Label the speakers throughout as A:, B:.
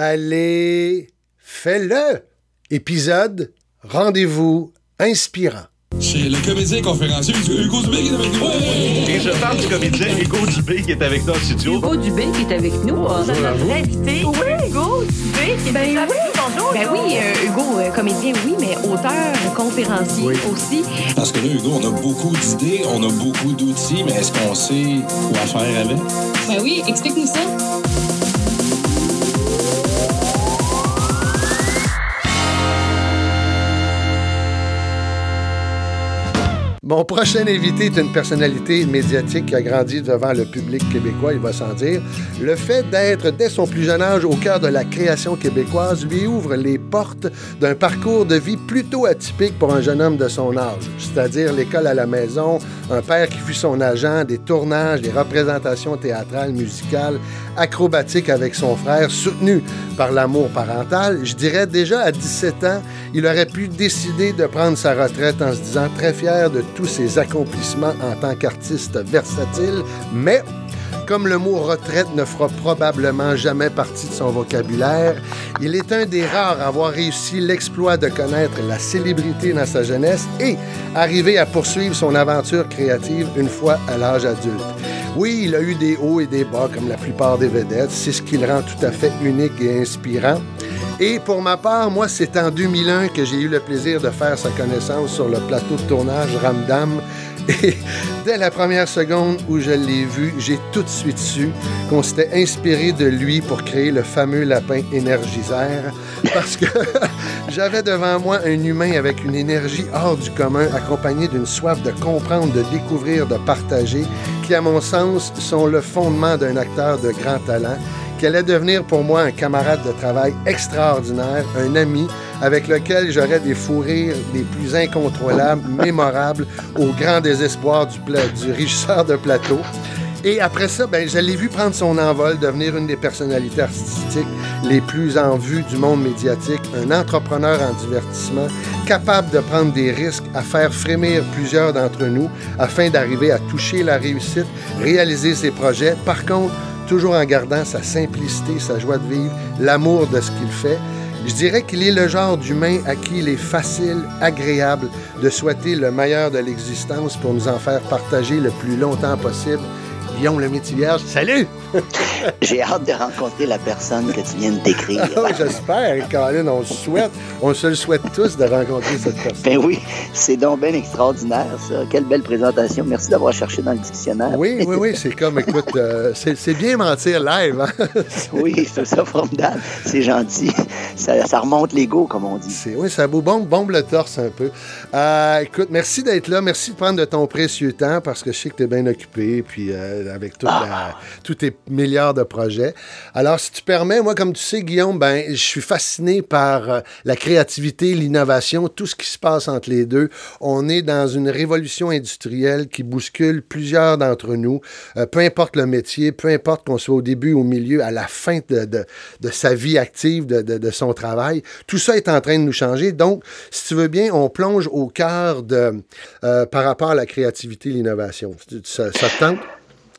A: Allez, fais-le! Épisode Rendez-vous inspirant.
B: C'est le comédien conférencier Hugo Dubé qui est avec nous.
C: Et je parle du comédien Hugo Dubé qui est avec nous en studio.
D: Hugo Dubé qui est avec nous.
E: Bonjour notre invité.
D: Oui, Hugo Dubé qui est
E: Ben
D: avec
E: oui.
D: Bonjour.
E: Ben oui, euh, Hugo, euh, comédien, oui, mais auteur, conférencier aussi.
B: Parce que là, Hugo, on a beaucoup d'idées, on a beaucoup d'outils, mais est-ce qu'on sait quoi faire avec?
F: Ben oui, explique-nous ça.
A: Mon prochain invité est une personnalité médiatique qui a grandi devant le public québécois, il va sans dire. Le fait d'être dès son plus jeune âge au cœur de la création québécoise lui ouvre les portes d'un parcours de vie plutôt atypique pour un jeune homme de son âge, c'est-à-dire l'école à la maison, un père qui fut son agent, des tournages, des représentations théâtrales, musicales, acrobatiques avec son frère, soutenu par l'amour parental. Je dirais déjà à 17 ans, il aurait pu décider de prendre sa retraite en se disant très fier de tous ses accomplissements en tant qu'artiste versatile, mais comme le mot retraite ne fera probablement jamais partie de son vocabulaire, il est un des rares à avoir réussi l'exploit de connaître la célébrité dans sa jeunesse et arriver à poursuivre son aventure créative une fois à l'âge adulte. Oui, il a eu des hauts et des bas comme la plupart des vedettes, c'est ce qui le rend tout à fait unique et inspirant. Et pour ma part, moi, c'est en 2001 que j'ai eu le plaisir de faire sa connaissance sur le plateau de tournage Ramdam. Et dès la première seconde où je l'ai vu, j'ai tout de suite su qu'on s'était inspiré de lui pour créer le fameux lapin énergisère. Parce que j'avais devant moi un humain avec une énergie hors du commun, accompagné d'une soif de comprendre, de découvrir, de partager, qui, à mon sens, sont le fondement d'un acteur de grand talent qui allait devenir pour moi un camarade de travail extraordinaire, un ami avec lequel j'aurais des fous rires les plus incontrôlables, mémorables, au grand désespoir du, du régisseur de plateau. Et après ça, ben, je l'ai vu prendre son envol, devenir une des personnalités artistiques les plus en vue du monde médiatique, un entrepreneur en divertissement, capable de prendre des risques à faire frémir plusieurs d'entre nous afin d'arriver à toucher la réussite, réaliser ses projets. Par contre, toujours en gardant sa simplicité, sa joie de vivre, l'amour de ce qu'il fait. Je dirais qu'il est le genre d'humain à qui il est facile, agréable de souhaiter le meilleur de l'existence pour nous en faire partager le plus longtemps possible. Guillaume le Métivierge, salut!
G: J'ai hâte de rencontrer la personne que tu viens de décrire.
A: Ah J'espère, Colin, on se souhaite, on se le souhaite tous de rencontrer cette personne.
G: Ben oui, c'est donc bien extraordinaire, ça. Quelle belle présentation. Merci d'avoir cherché dans le dictionnaire.
A: Oui, oui, oui, c'est comme, écoute, euh, c'est bien mentir live. Hein?
G: Oui, c'est ça, formidable. C'est gentil. Ça, ça remonte l'ego, comme on dit.
A: Oui, ça vous bombe, bombe le torse un peu. Euh, écoute, merci d'être là. Merci de prendre de ton précieux temps parce que je sais que tu es bien occupé puis euh, avec toute la- tous tes milliards de projets. Alors, si tu permets, moi, comme tu sais, Guillaume, ben, je suis fasciné par euh, la créativité, l'innovation, tout ce qui se passe entre les deux. On est dans une révolution industrielle qui bouscule plusieurs d'entre nous, Euh, peu importe le métier, peu importe qu'on soit au début, au milieu, à la fin de, de- sa vie active, de, de- son travail. Tout ça est en train de nous changer. Donc, si tu veux bien, on plonge au cœur de, euh, par rapport à la créativité l'innovation. Ça, ça te tente?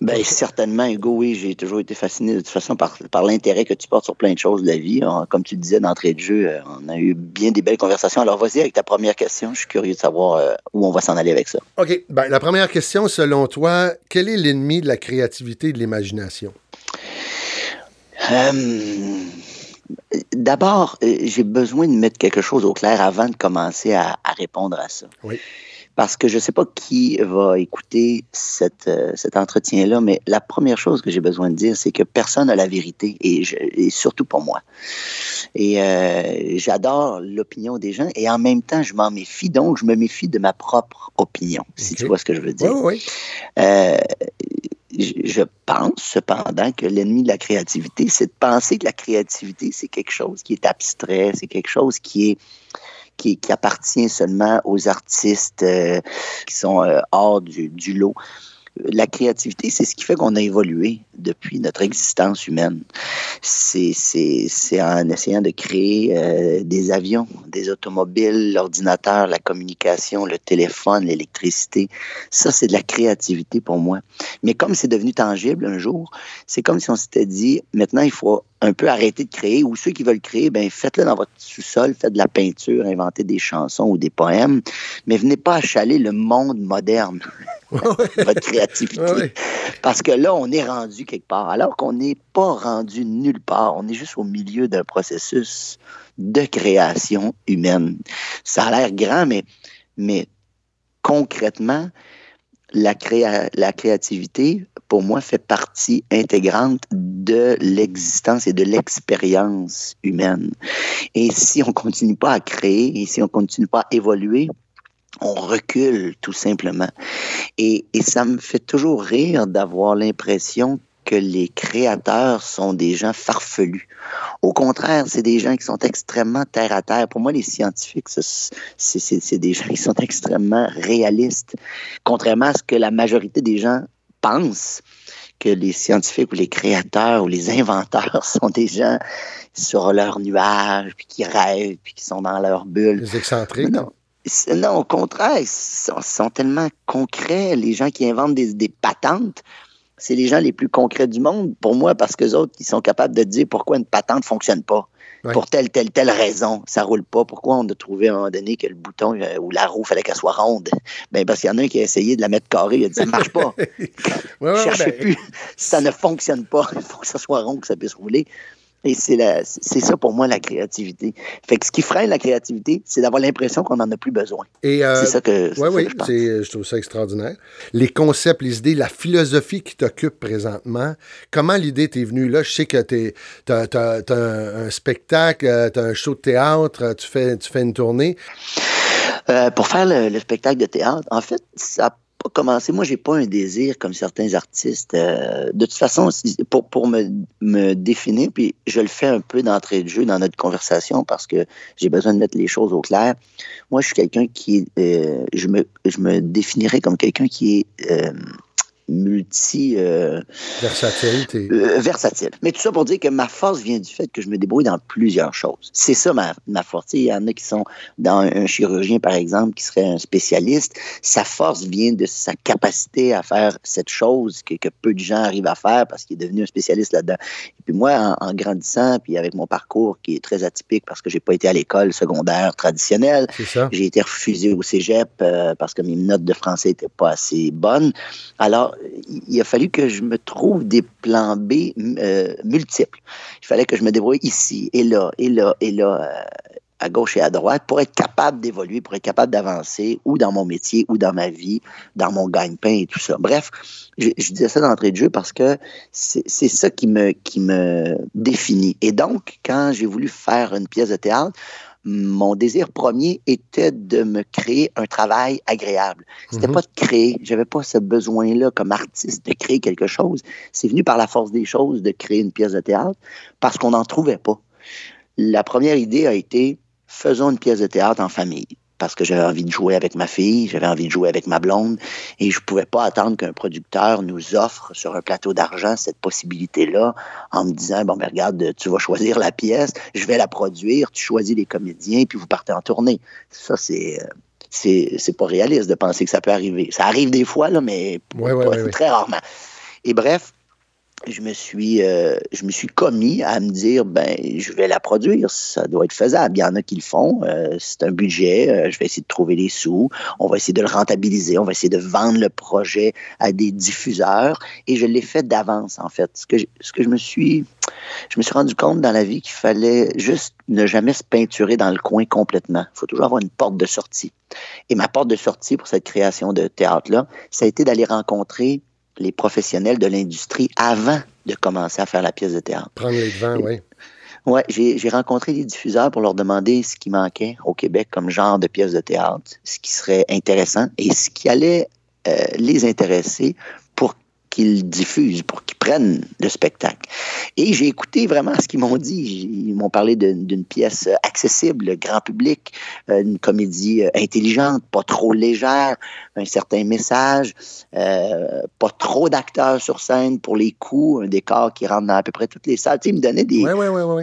G: Ben certainement, Hugo, oui, j'ai toujours été fasciné de toute façon par, par l'intérêt que tu portes sur plein de choses de la vie. On- comme tu disais d'entrée de jeu, euh, on a eu bien des belles conversations. Alors vas-y avec ta première question. Je suis curieux de savoir euh, où on va s'en aller avec ça.
A: OK. Ben, la première question, selon toi, quel est l'ennemi de la créativité et de l'imagination?
G: Euh, D'abord, j'ai besoin de mettre quelque chose au clair avant de commencer à, à répondre à ça.
A: Oui.
G: Parce que je ne sais pas qui va écouter cette, euh, cet entretien-là, mais la première chose que j'ai besoin de dire, c'est que personne n'a la vérité, et, je- et surtout pas moi. Et euh, j'adore l'opinion des gens, et en même temps, je m'en méfie, donc je me méfie de ma propre opinion, si tu vois ce que je veux dire.
A: oui, oui.
G: Euh, je pense cependant que l'ennemi de la créativité, c'est de penser que la créativité, c'est quelque chose qui est abstrait, c'est quelque chose qui est qui, appartient seulement aux artistes euh, qui sont euh, hors du, lot. La créativité, c'est ce qui fait qu'on a évolué depuis notre existence humaine. C'est en essayant de créer euh, des avions, des automobiles, l'ordinateur, la communication, le téléphone, l'électricité. Ça, c'est de la créativité pour moi. Mais comme c'est devenu tangible un jour, c'est comme si on s'était dit, maintenant, il faut un peu arrêter de créer, ou ceux qui veulent créer, ben faites-le dans votre sous-sol, faites de la peinture, inventez des chansons ou des poèmes, mais venez pas achaler le monde moderne, votre créativité. Parce que là, on est rendu quelque part, alors qu'on n'est pas rendu nulle part. On est juste au milieu d'un processus de création humaine. Ça a l'air grand, mais, mais concrètement, la, la créativité, pour moi, fait partie intégrante de l'existence et de l'expérience humaine. Et si on continue pas à créer et si on continue pas à évoluer, on recule tout simplement. Et, et ça me fait toujours rire d'avoir l'impression que les créateurs sont des gens farfelus. Au contraire, c'est des gens qui sont extrêmement terre à terre. Pour moi, les scientifiques, c'est des gens qui sont extrêmement réalistes. Contrairement à ce que la majorité des gens pensent, que les scientifiques ou les créateurs ou les inventeurs sont des gens sur leur nuage, puis qui rêvent, puis qui sont dans leur bulle.
A: Les excentriques.
G: Non, non au contraire, ils sont, tellement concrets. Les gens qui inventent des, des patentes, c'est les gens les plus concrets du monde pour moi parce que autres, ils sont capables de dire pourquoi une patente ne fonctionne pas. Pour telle, telle, telle raison, ça roule pas. Pourquoi on a trouvé à un moment donné que le bouton euh, ou la roue, fallait qu'elle soit ronde? Ben, parce qu'il y en a un qui a essayé de la mettre carrée, il a dit ça marche pas. ouais, cherchez ben, plus. Ça ne fonctionne pas. Il faut que ça soit rond, que ça puisse rouler. Et c'est ça pour moi la créativité. Fait que ce qui freine la créativité, c'est d'avoir l'impression qu'on n'en a plus besoin.
A: Euh,
G: c'est ça que,
A: oui, oui, je, je, trouve ça extraordinaire. Les concepts, les idées, la philosophie qui t'occupe présentement, comment l'idée t'est venue là? Je sais que tu as, un, spectacle, euh, tu as un show de théâtre, tu fais, tu fais une tournée.
G: Euh, pour faire le, le, spectacle de théâtre, en fait, ça pas commencé. Moi, j'ai pas un désir comme certains artistes. Euh, de toute façon, pour, pour me, me, définir, puis je le fais un peu d'entrée de jeu dans notre conversation parce que j'ai besoin de mettre les choses au clair. Moi, je suis quelqu'un qui, euh, je, me, je me définirais comme quelqu'un qui est euh, multi...
A: Euh, versatile.
G: Euh, versatile. Mais tout ça pour dire que ma force vient du fait que je me débrouille dans plusieurs choses. C'est ça ma, ma force. Il y en a qui sont dans un, chirurgien, par exemple, qui serait un spécialiste. Sa force vient de sa capacité à faire cette chose que, que peu de gens arrivent à faire parce qu'il est devenu un spécialiste là-dedans. Et puis moi, en, grandissant, puis avec mon parcours qui est très atypique parce que j'ai pas été à l'école secondaire traditionnelle, j'ai été refusé au cégep euh, parce que mes notes de français étaient pas assez bonnes. Alors, il a fallu que je me trouve des plans B euh, multiples. Il fallait que je me débrouille ici et là et là et là, euh, à gauche et à droite, pour être capable d'évoluer, pour être capable d'avancer, ou dans mon métier, ou dans ma vie, dans mon gagne-pain et tout ça. Bref, je, disais ça d'entrée de jeu parce que c'est ça qui me, qui me définit. Et donc, quand j'ai voulu faire une pièce de théâtre, mon désir premier était de me créer un travail agréable. C'était mhm. pas de créer, j'avais pas ce besoin-là comme artiste de créer quelque chose. C'est venu par la force des choses de créer une pièce de théâtre parce qu'on n'en trouvait pas. La première idée a été faisons une pièce de théâtre en famille parce que j'avais envie de jouer avec ma fille, j'avais envie de jouer avec ma blonde, et je pouvais pas attendre qu'un producteur nous offre sur un plateau d'argent cette possibilité-là en me disant, bon, ben regarde, tu vas choisir la pièce, je vais la produire, tu choisis les comédiens, puis vous partez en tournée. Ça, c'est... Euh, c'est pas réaliste de penser que ça peut arriver. Ça arrive des fois, là, mais très rarement. Et bref, je me suis euh, je me suis commis à me dire ben je vais la produire. Ça doit être faisable. Il y en a qui le font. Euh, c'est un budget. Euh, je vais essayer de trouver les sous. On va essayer de le rentabiliser. On va essayer de vendre le projet à des diffuseurs. Et je l'ai fait d'avance en fait. Ce que je, ce que je me suis je me suis rendu compte dans la vie qu'il fallait juste ne jamais se peinturer dans le coin complètement. Il faut toujours avoir une porte de sortie. Et ma porte de sortie pour cette création de théâtre là ça a été d'aller rencontrer les professionnels de l'industrie avant de commencer à faire la pièce de théâtre.
A: Prendre les devants, oui.
G: Oui, j'ai rencontré les diffuseurs pour leur demander ce qui manquait au Québec comme genre de pièce de théâtre, ce qui serait intéressant et ce qui allait euh, les intéresser qu'ils diffusent, pour qu'ils prennent le spectacle. Et j'ai écouté vraiment ce qu'ils m'ont dit. Ils m'ont parlé d'une pièce accessible, grand public, euh, une comédie euh, intelligente, pas trop légère, un certain message, euh, pas trop d'acteurs sur scène pour les coups, un décor qui rentre dans à peu près toutes les salles. Tu sais, ils me donnaient des,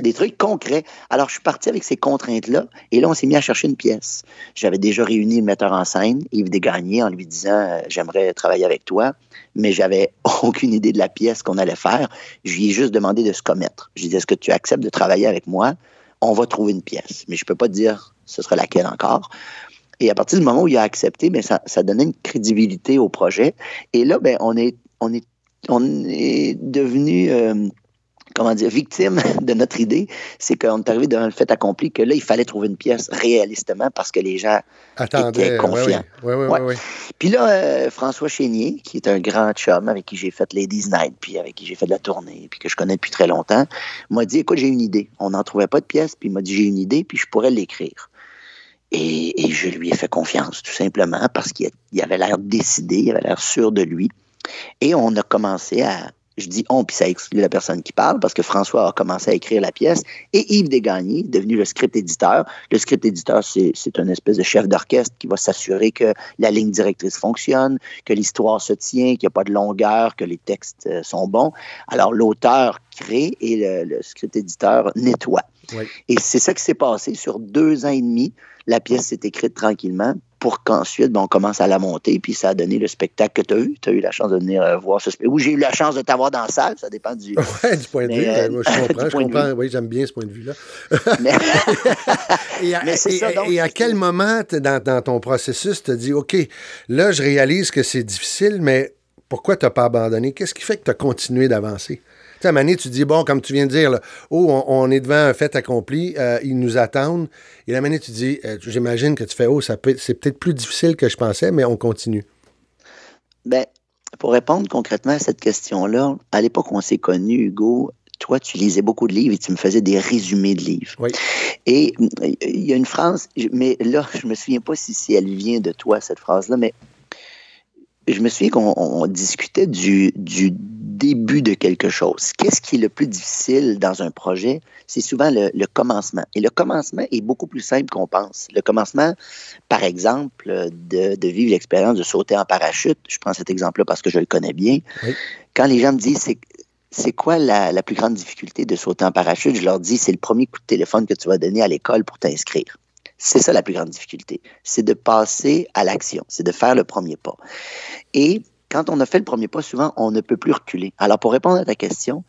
G: des trucs concrets. Alors, je suis parti avec ces contraintes-là et là, on s'est mis à chercher une pièce. J'avais déjà réuni le metteur en scène, Yves Desgagnés, en lui disant J'aimerais travailler avec toi mais j'avais aucune idée de la pièce qu'on allait faire. Je lui ai juste demandé de se commettre. Je lui ai dit, est-ce que tu acceptes de travailler avec moi? On va trouver une pièce. Mais je ne peux pas te dire ce sera laquelle encore. Et à partir du moment où il a accepté, mais ça, ça donnait une crédibilité au projet. Et là, ben, on est, on est, on est devenu euh, comment dire, victime de notre idée, c'est qu'on est arrivé devant le fait accompli que là, il fallait trouver une pièce réalistement parce que les gens étaient confiants.
A: Oui, oui, oui,
G: Puis là, euh, François Chénier, qui est un grand chum avec qui j'ai fait Ladies Night, puis avec qui j'ai fait de la tournée, puis que je connais depuis très longtemps, m'a dit, écoute, j'ai une idée. On n'en trouvait pas de pièce, puis il m'a dit, j'ai une idée, puis je pourrais l'écrire. Et, et, je lui ai fait confiance, tout simplement, parce qu'il avait l'air décidé, il avait l'air sûr de lui. Et on a commencé à, je dis on, puis ça exclut la personne qui parle, parce que François a commencé à écrire la pièce, et Yves Desgagnés, devenu le script éditeur. Le script éditeur, c'est un espèce de chef d'orchestre qui va s'assurer que la ligne directrice fonctionne, que l'histoire se tient, qu'il n'y a pas de longueur, que les textes euh, sont bons. Alors, l'auteur crée et le, le script éditeur nettoie. Oui. Et c'est ça qui s'est passé sur deux ans et demi. La pièce s'est écrite tranquillement pour qu'ensuite, ben, on commence à la monter, puis ça a donné le spectacle que tu as eu. Tu as eu la chance de venir euh, voir ce spectacle. Ou j'ai eu la chance de t'avoir dans la salle, ça dépend du...
A: Point de vue. Euh, je comprends, je comprends. Oui, j'aime bien ce point de vue-là. Mais... et, à, mais et, ça, donc, et à quel moment, dans, dans ton processus, tu as dit, OK, là, je réalise que c'est difficile, mais pourquoi tu n'as pas abandonné? Qu'est-ce qui fait que tu as continué d'avancer? Sais, à Mané, tu dis, bon, comme tu viens de dire, là, oh, on, on, est devant un fait accompli, euh, ils nous attendent. Et la Mané, tu dis, euh, j'imagine que tu fais, oh, ça peut, c'est peut-être plus difficile que je pensais, mais on continue.
G: Ben, pour répondre concrètement à cette question-là, à l'époque où on s'est connus, Hugo, toi, tu lisais beaucoup de livres et tu me faisais des résumés de livres.
A: Oui.
G: Et il y a une phrase, mais là, je me souviens pas si, si elle vient de toi, cette phrase-là, mais je me souviens qu'on discutait du, du début de quelque chose. Qu'est-ce qui est le plus difficile dans un projet? C'est souvent le, le, commencement. Et le commencement est beaucoup plus simple qu'on pense. Le commencement, par exemple, de, de vivre l'expérience de sauter en parachute, je prends cet exemple-là parce que je le connais bien.
A: Oui.
G: Quand les gens me disent c'est c'est quoi la, la, plus grande difficulté de sauter en parachute? Je leur dis, c'est le premier coup de téléphone que tu vas donner à l'école pour t'inscrire. C'est ça la plus grande difficulté. C'est de passer à l'action. C'est de faire le premier pas. Et quand on a fait le premier pas, souvent, on ne peut plus reculer. Alors, pour répondre à ta question,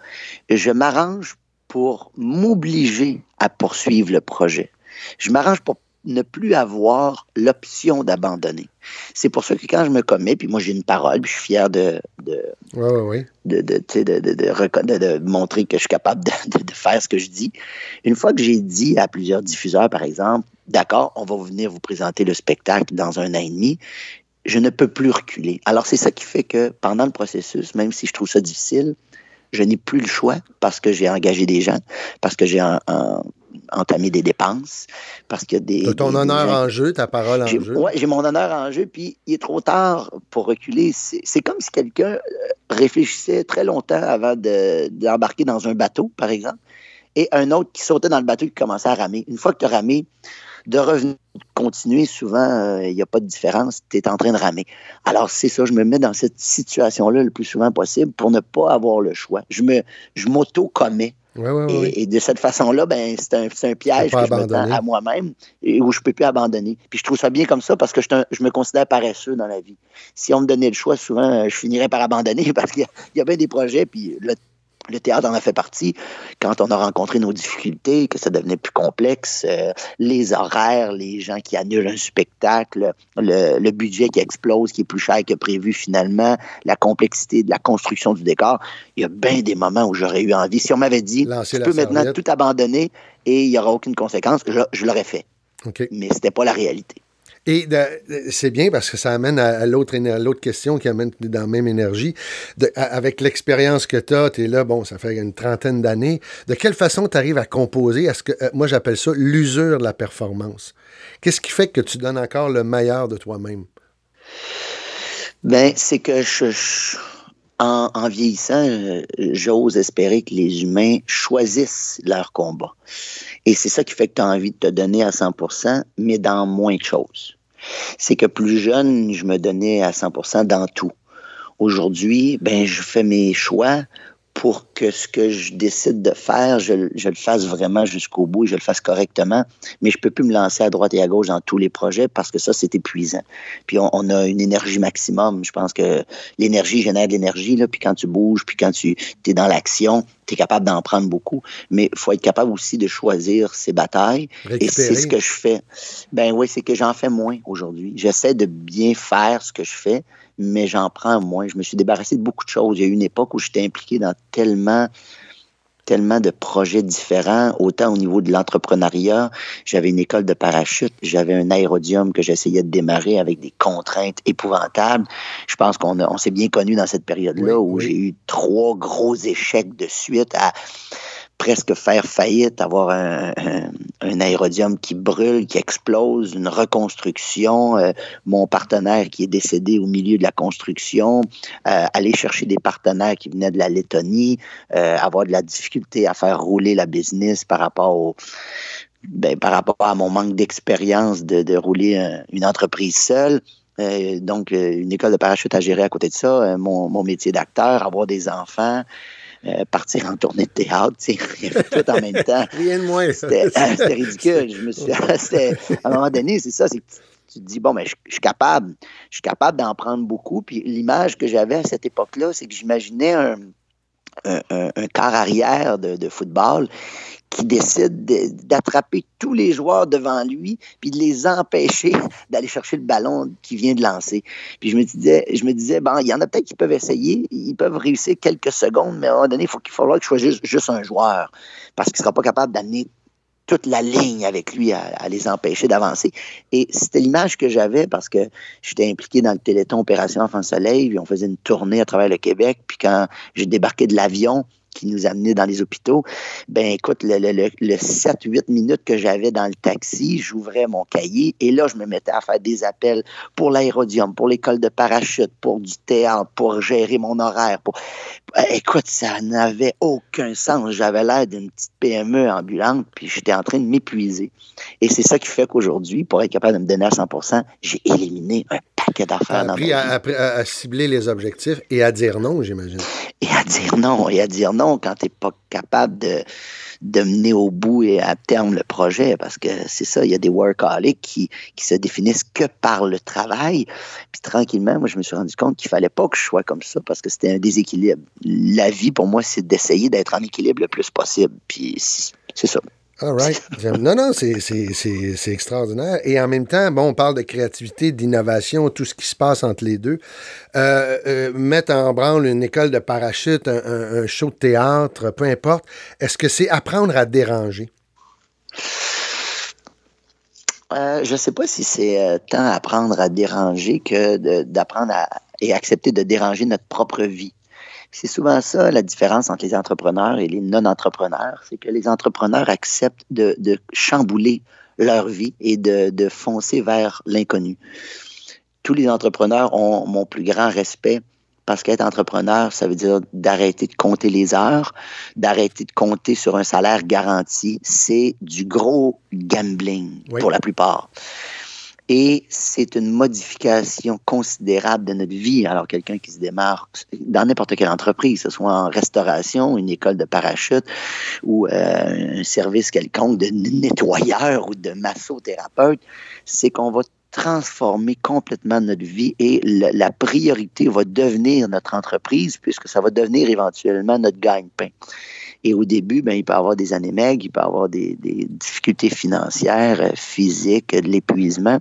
G: je m'arrange pour m'obliger à poursuivre le projet. Je m'arrange pour ne plus avoir l'option d'abandonner. C'est pour ça que quand je me commets, puis moi j'ai une parole, puis je suis fier de de,
A: ouais, ouais, ouais.
G: de, de, de, de, de, montrer que je suis capable de, faire ce que je dis. Une fois que j'ai dit à plusieurs diffuseurs, par exemple, d'accord, on va venir vous présenter le spectacle dans un an et demi, je ne peux plus reculer. Alors, c'est ça qui fait que pendant le processus, même si je trouve ça difficile, je n'ai plus le choix parce que j'ai engagé des gens, parce que j'ai un, un, entamé des dépenses, parce a des.
A: Ton
G: des,
A: honneur
G: des gens...
A: en jeu, ta parole en jeu.
G: Oui, j'ai mon honneur en jeu, puis il est trop tard pour reculer. C'est comme si quelqu'un réfléchissait très longtemps avant d'embarquer de, dans un bateau, par exemple, et un autre qui sautait dans le bateau qui commençait à ramer. Une fois que tu as ramé, de revenir continuer, souvent, il euh, n'y a pas de différence. Tu es en train de ramer. Alors, c'est ça, je me mets dans cette situation-là le plus souvent possible pour ne pas avoir le choix. Je me, je m'auto-commets.
A: Oui, oui, oui.
G: Et, et, de cette façon-là, ben, c'est un, un, piège que je me tends à moi-même et où je ne peux plus abandonner. Puis je trouve ça bien comme ça parce que je, je, me considère paresseux dans la vie. Si on me donnait le choix, souvent, je finirais par abandonner parce qu'il y, y, a bien des projets, puis le le théâtre en a fait partie. Quand on a rencontré nos difficultés, que ça devenait plus complexe, euh, les horaires, les gens qui annulent un spectacle, le, le, budget qui explose, qui est plus cher que prévu finalement, la complexité de la construction du décor, il y a bien des moments où j'aurais eu envie. Si on m'avait dit,
A: Lancer
G: tu peux maintenant tout abandonner et il n'y aura aucune conséquence, je, je l'aurais fait.
A: Okay.
G: Mais c'était pas la réalité.
A: Et c'est bien parce que ça amène à, l'autre question qui amène dans la même énergie. Avec l'expérience que tu as, tu es là, bon, ça fait une trentaine d'années. De quelle façon tu arrives à composer? À ce que euh, moi j'appelle ça l'usure de la performance? Qu'est-ce qui fait que tu donnes encore le meilleur de toi-même?
G: Ben, c'est que en, en, vieillissant, j'ose espérer que les humains choisissent leur combat. Et c'est ça qui fait que tu as envie de te donner à 100 mais dans moins de choses c'est que plus jeune, je me donnais à 100% dans tout. Aujourd'hui, ben, je fais mes choix pour que ce que je décide de faire, je, le fasse vraiment jusqu'au bout et je le fasse correctement. Mais je peux plus me lancer à droite et à gauche dans tous les projets parce que ça, c'est épuisant. Puis on, a une énergie maximum. Je pense que l'énergie génère de l'énergie. Là, puis quand tu bouges, puis quand tu es dans l'action, tu es capable d'en prendre beaucoup. Mais il faut être capable aussi de choisir ses batailles. Et c'est ce que je fais. Ben oui, c'est que j'en fais moins aujourd'hui. J'essaie de bien faire ce que je fais mais j'en prends moins. Je me suis débarrassé de beaucoup de choses. Il y a eu une époque où j'étais impliqué dans tellement tellement de projets différents, autant au niveau de l'entrepreneuriat. J'avais une école de parachute, j'avais un aérodium que j'essayais de démarrer avec des contraintes épouvantables. Je pense qu'on on s'est bien connu dans cette période-là où j'ai eu trois gros échecs de suite à presque faire faillite, avoir un, un, aérodium qui brûle, qui explose, une reconstruction, euh, mon partenaire qui est décédé au milieu de la construction, euh, aller chercher des partenaires qui venaient de la Lettonie, euh, avoir de la difficulté à faire rouler la business par rapport au ben, par rapport à mon manque d'expérience de, rouler une entreprise seule. donc, une école de parachute à gérer à côté de ça, mon, mon métier d'acteur, avoir des enfants, euh, partir en tournée de théâtre, tout en même temps.
A: Rien de moins.
G: C'était ridicule. Je me suis, à un moment donné, c'est ça, c'est tu te dis, bon, mais je, suis capable, je suis capable d'en prendre beaucoup. Puis l'image que j'avais à cette époque-là, c'est que j'imaginais un, un, un, quart arrière de, de, football qui décide d'attraper tous les joueurs devant lui puis de les empêcher d'aller chercher le ballon qui vient de lancer. Puis je me disais, je me disais bon, il y en a peut-être qui peuvent essayer, ils peuvent réussir quelques secondes, mais à un moment donné, il faut qu'il faudra que je sois juste, juste un joueur parce qu'il ne sera pas capable d'amener toute la ligne avec lui à, les empêcher d'avancer. Et c'était l'image que j'avais parce que j'étais impliqué dans le Téléthon Opération Enfant Soleil, puis on faisait une tournée à travers le Québec, puis quand j'ai débarqué de l'avion, qui nous amenait dans les hôpitaux, ben écoute, le, le, le 7-8 minutes que j'avais dans le taxi, j'ouvrais mon cahier et là, je me mettais à faire des appels pour l'aérodium, pour l'école de parachute, pour du théâtre, pour gérer mon horaire. Pour... Ben, écoute, ça n'avait aucun sens. J'avais l'air d'une petite PME ambulante, puis j'étais en train de m'épuiser. Et c'est ça qui fait qu'aujourd'hui, pour être capable de me donner à 100 j'ai éliminé un paquet d'affaires dans
A: ma À, à, cibler les objectifs et à dire non, j'imagine.
G: Et à dire non, et à dire non quand tu n'es pas capable de, de mener au bout et à terme le projet, parce que c'est ça, il y a des workaholics qui, qui se définissent que par le travail. Puis tranquillement, moi, je me suis rendu compte qu'il fallait pas que je sois comme ça, parce que c'était un déséquilibre. La vie, pour moi, c'est d'essayer d'être en équilibre le plus possible. Puis c'est ça.
A: All right. Non, non, c'est extraordinaire. Et en même temps, bon, on parle de créativité, d'innovation, tout ce qui se passe entre les deux. Euh, euh, mettre en branle une école de parachute, un, show de théâtre, peu importe, est-ce que c'est apprendre à déranger?
G: Euh, je ne sais pas si c'est tant apprendre à déranger que d'apprendre et accepter de déranger notre propre vie. C'est souvent ça la différence entre les entrepreneurs et les non-entrepreneurs, c'est que les entrepreneurs acceptent de, chambouler leur vie et de, foncer vers l'inconnu. Tous les entrepreneurs ont mon plus grand respect parce qu'être entrepreneur, ça veut dire d'arrêter de compter les heures, d'arrêter de compter sur un salaire garanti. C'est du gros gambling pour la plupart. Et c'est une modification considérable de notre vie. Alors, quelqu'un qui se démarre dans n'importe quelle entreprise, que ce soit en restauration, une école de parachute ou euh, un service quelconque de nettoyeur ou de massothérapeute, c'est qu'on va transformer complètement notre vie et la priorité va devenir notre entreprise puisque ça va devenir éventuellement notre gagne-pain. Et au début, ben, il peut avoir des années maigres, il peut avoir des, des difficultés financières, euh, physiques, de l'épuisement.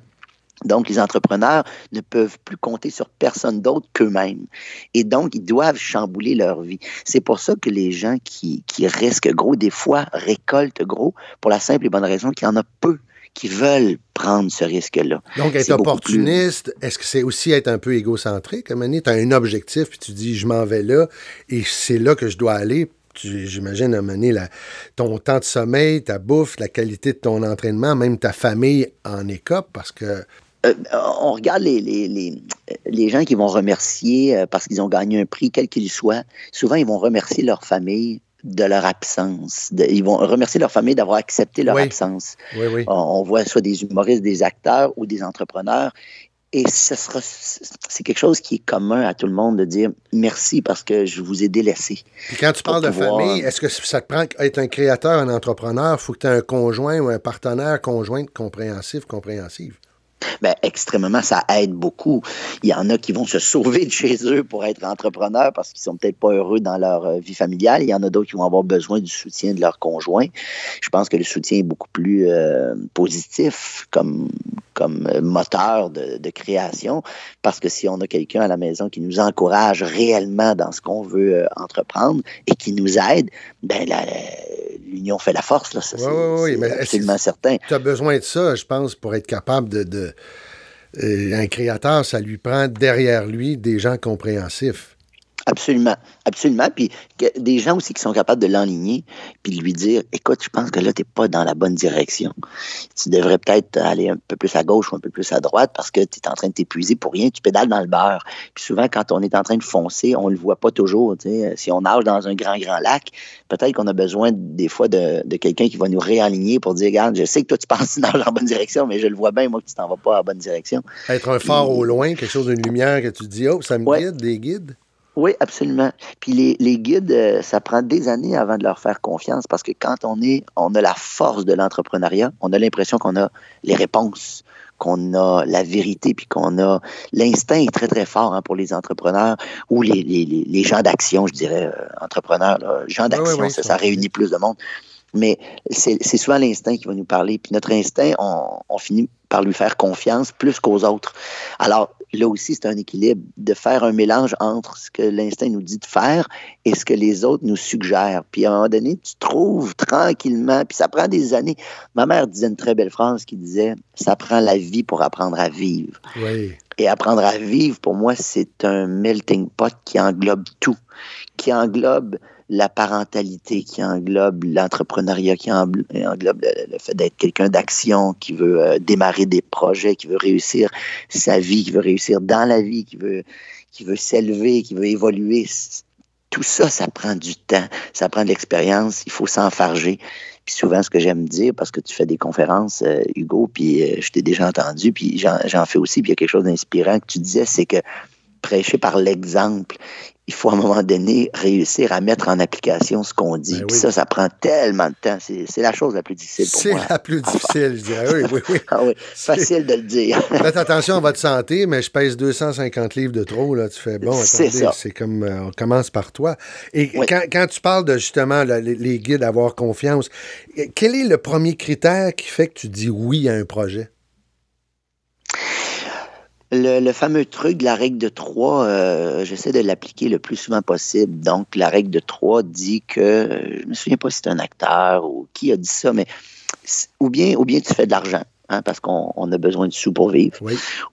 G: Donc, les entrepreneurs ne peuvent plus compter sur personne d'autre qu'eux-mêmes. Et donc, ils doivent chambouler leur vie. C'est pour ça que les gens qui, qui risquent gros, des fois, récoltent gros, pour la simple et bonne raison qu'il y en a peu qui veulent prendre ce risque-là.
A: Donc, être opportuniste, est-ce que c'est aussi être un peu égocentrique? Tu as un objectif, puis tu dis, je m'en vais là, et c'est là que je dois aller j'imagine, à un ton temps de sommeil, ta bouffe, la qualité de ton entraînement, même ta famille en écope, parce que
G: euh, on regarde les, les, gens qui vont remercier euh, parce qu'ils ont gagné un prix, quel qu'il soit. Souvent, ils vont remercier leur famille de leur absence. ils vont remercier leur famille d'avoir accepté leur absence. On, voit soit des humoristes, des acteurs ou des entrepreneurs. Et ce sera, c'est quelque chose qui est commun à tout le monde de dire merci parce que je vous ai délaissé.
A: Puis quand tu parles de famille, est-ce que ça te prend être un créateur, un entrepreneur, il faut que tu aies un conjoint ou un partenaire conjoint compréhensif, compréhensive?
G: Ben, extrêmement, ça aide beaucoup. Il y en a qui vont se sauver de chez eux pour être entrepreneurs parce qu'ils sont peut-être pas heureux dans leur euh, vie familiale. Il y en a d'autres qui vont avoir besoin du soutien de leur conjoint. Je pense que le soutien est beaucoup plus euh, positif comme, comme euh, moteur de, de, création parce que si on a quelqu'un à la maison qui nous encourage réellement dans ce qu'on veut entreprendre et qui nous aide, ben l'union fait la force. Là. Ça,
A: oui, oui,
G: absolument certain.
A: Tu as besoin de ça, je pense, pour être capable de, de un créateur, ça lui prend derrière lui des gens compréhensifs.
G: Absolument, absolument. Puis des gens aussi qui sont capables de l'enligner, puis de lui dire, écoute, je pense que là, tu n'es pas dans la bonne direction. Tu devrais peut-être aller un peu plus à gauche ou un peu plus à droite parce que tu es en train de t'épuiser pour rien, tu pédales dans le beurre. Puis souvent, quand on est en train de foncer, on le voit pas toujours. Si on nage dans un grand, grand lac, peut-être qu'on a besoin des fois de, de quelqu'un qui va nous réaligner pour dire, regarde, je sais que toi, tu penses dans la bonne direction, mais je le vois bien, moi, que tu t'en vas pas à la bonne direction.
A: Être un phare au loin, quelque chose d'une lumière que tu dis, oh, ça me guide, des guides.
G: Oui, absolument. Puis les, les, guides, euh, ça prend des années avant de leur faire confiance parce que quand on est, on a la force de l'entrepreneuriat, on a l'impression qu'on a les réponses, qu'on a la vérité, puis qu'on a l'instinct est très très fort hein, pour les entrepreneurs ou les, les, les gens d'action, je dirais euh, entrepreneurs, là, gens d'action, ça, ça réunit plus de monde. Mais c'est souvent l'instinct qui va nous parler. Puis notre instinct, on, on finit par lui faire confiance plus qu'aux autres. Alors, là aussi, c'est un équilibre de faire un mélange entre ce que l'instinct nous dit de faire et ce que les autres nous suggèrent. Puis à un moment donné, tu trouves tranquillement, puis ça prend des années. Ma mère disait une très belle phrase qui disait Ça prend la vie pour apprendre à vivre.
A: Oui.
G: Et apprendre à vivre, pour moi, c'est un melting pot qui englobe tout, qui englobe la parentalité, qui englobe l'entrepreneuriat, qui englobe le, fait d'être quelqu'un d'action, qui veut euh, démarrer des projets, qui veut réussir sa vie, qui veut réussir dans la vie, qui veut, qui veut s'élever, qui veut évoluer. Tout ça, ça prend du temps, ça prend de l'expérience, il faut s'enfarger. Puis souvent, ce que j'aime dire, parce que tu fais des conférences, euh, Hugo, puis euh, je t'ai déjà entendu, puis j'en fais aussi, puis il y a quelque chose d'inspirant que tu disais, c'est que prêcher par l'exemple il faut à un moment donné réussir à mettre en application ce qu'on dit. Ben Puis ça, ça prend tellement de temps. C'est la chose la plus difficile pour moi.
A: C'est la plus difficile, je dirais. Oui, oui, oui.
G: ah oui, facile de le dire.
A: Faites attention à votre santé, mais je pèse 250 livres de trop. Là. Tu fais, bon, attendez, c'est comme, euh, on commence par toi. Et quand, quand, tu parles de justement les, les guides, avoir confiance, quel est le premier critère qui fait que tu dis oui à un projet?
G: Le, fameux truc de la règle de 3, euh, j'essaie de l'appliquer le plus souvent possible. Donc, la règle de 3 dit que, je me souviens pas si c'est un acteur ou qui a dit ça, mais ou bien, ou bien tu fais de l'argent, hein, parce qu'on a besoin de sous pour vivre,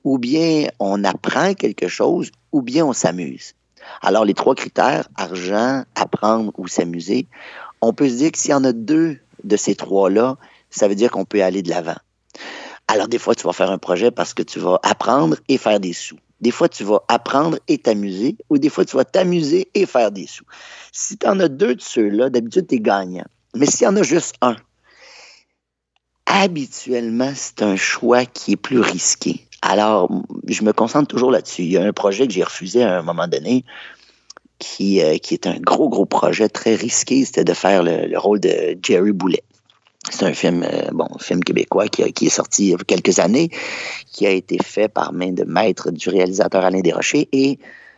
G: ou bien on apprend quelque chose, ou bien on s'amuse. Alors, les trois critères, argent, apprendre ou s'amuser, on peut se dire que s'il y en a deux de ces trois-là, ça veut dire qu'on peut aller de l'avant. Alors, des fois, tu vas faire un projet parce que tu vas apprendre et faire des sous. Des fois, tu vas apprendre et t'amuser, ou des fois, tu vas t'amuser et faire des sous. Si tu en as deux de ceux-là, d'habitude, tu es gagnant. Mais s'il y en a juste un, habituellement, c'est un choix qui est plus risqué. Alors, je me concentre toujours là-dessus. Il y a un projet que j'ai refusé à un moment donné, qui, euh, qui est un gros, gros projet très risqué. C'était de faire le rôle de Jerry Boulet. C'est un film, euh, bon, film québécois qui, qui, est sorti il y a quelques années, qui a été fait par main de maître du réalisateur Alain Desrochers et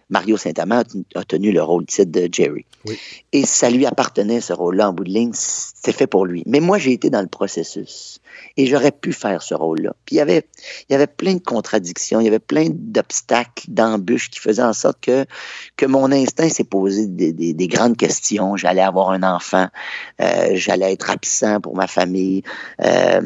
G: Mario Saint-Amand a tenu le rôle titre de Jerry. Et ça lui appartenait, ce rôle-là, en bout de ligne, c'était fait pour lui. Mais moi, j'ai été dans le processus et j'aurais pu faire ce rôle-là. Puis il y avait, il y avait plein de contradictions, il y avait plein d'obstacles, d'embûches qui faisaient en sorte que, que mon instinct s'est posé des, des, des, grandes questions. J'allais avoir un enfant, euh, j'allais être absent pour ma famille. Euh,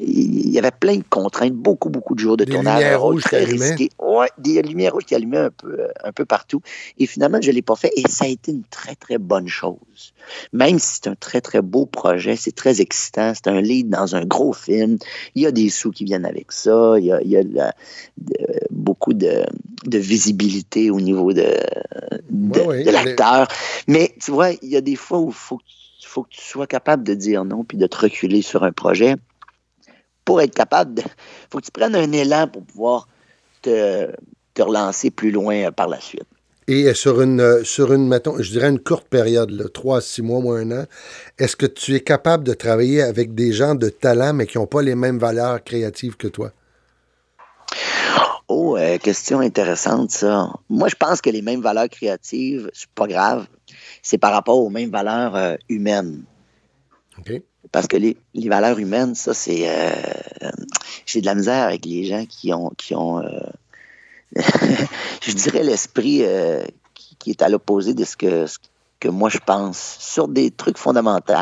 G: il y avait plein de contraintes, beaucoup, beaucoup de jours de tournage.
A: Un rôle très risqué.
G: Ouais, des lumières rouges qui allumaient un peu, un peu partout. Et finalement, je ne l'ai pas fait et ça a été une très, très bonne chose. Même si c'est un très, très beau projet, c'est très excitant, c'est un lead dans un gros film, il y a des sous qui viennent avec ça, il y a, beaucoup de, visibilité au niveau de, de, l'acteur. Mais tu vois, il y a des fois où il faut, faut que tu sois capable de dire non puis de te reculer sur un projet pour être capable de. faut que tu prennes un élan pour pouvoir te, te relancer plus loin euh, par la suite.
A: Et sur une, euh, sur une, mettons, je dirais une courte période, là, 3 à 6 mois ou un an, est-ce que tu es capable de travailler avec des gens de talent, mais qui n'ont pas les mêmes valeurs créatives que toi?
G: Oh, euh, question intéressante, ça. Moi, je pense que les mêmes valeurs créatives, c'est pas grave. C'est par rapport aux mêmes valeurs euh, humaines.
A: OK.
G: Parce que les, les valeurs humaines, ça, c'est. euh, J'ai de la misère avec les gens qui ont. Qui ont euh, je dirais l'esprit euh, qui, est à l'opposé de ce que, moi je pense sur des trucs fondamentaux.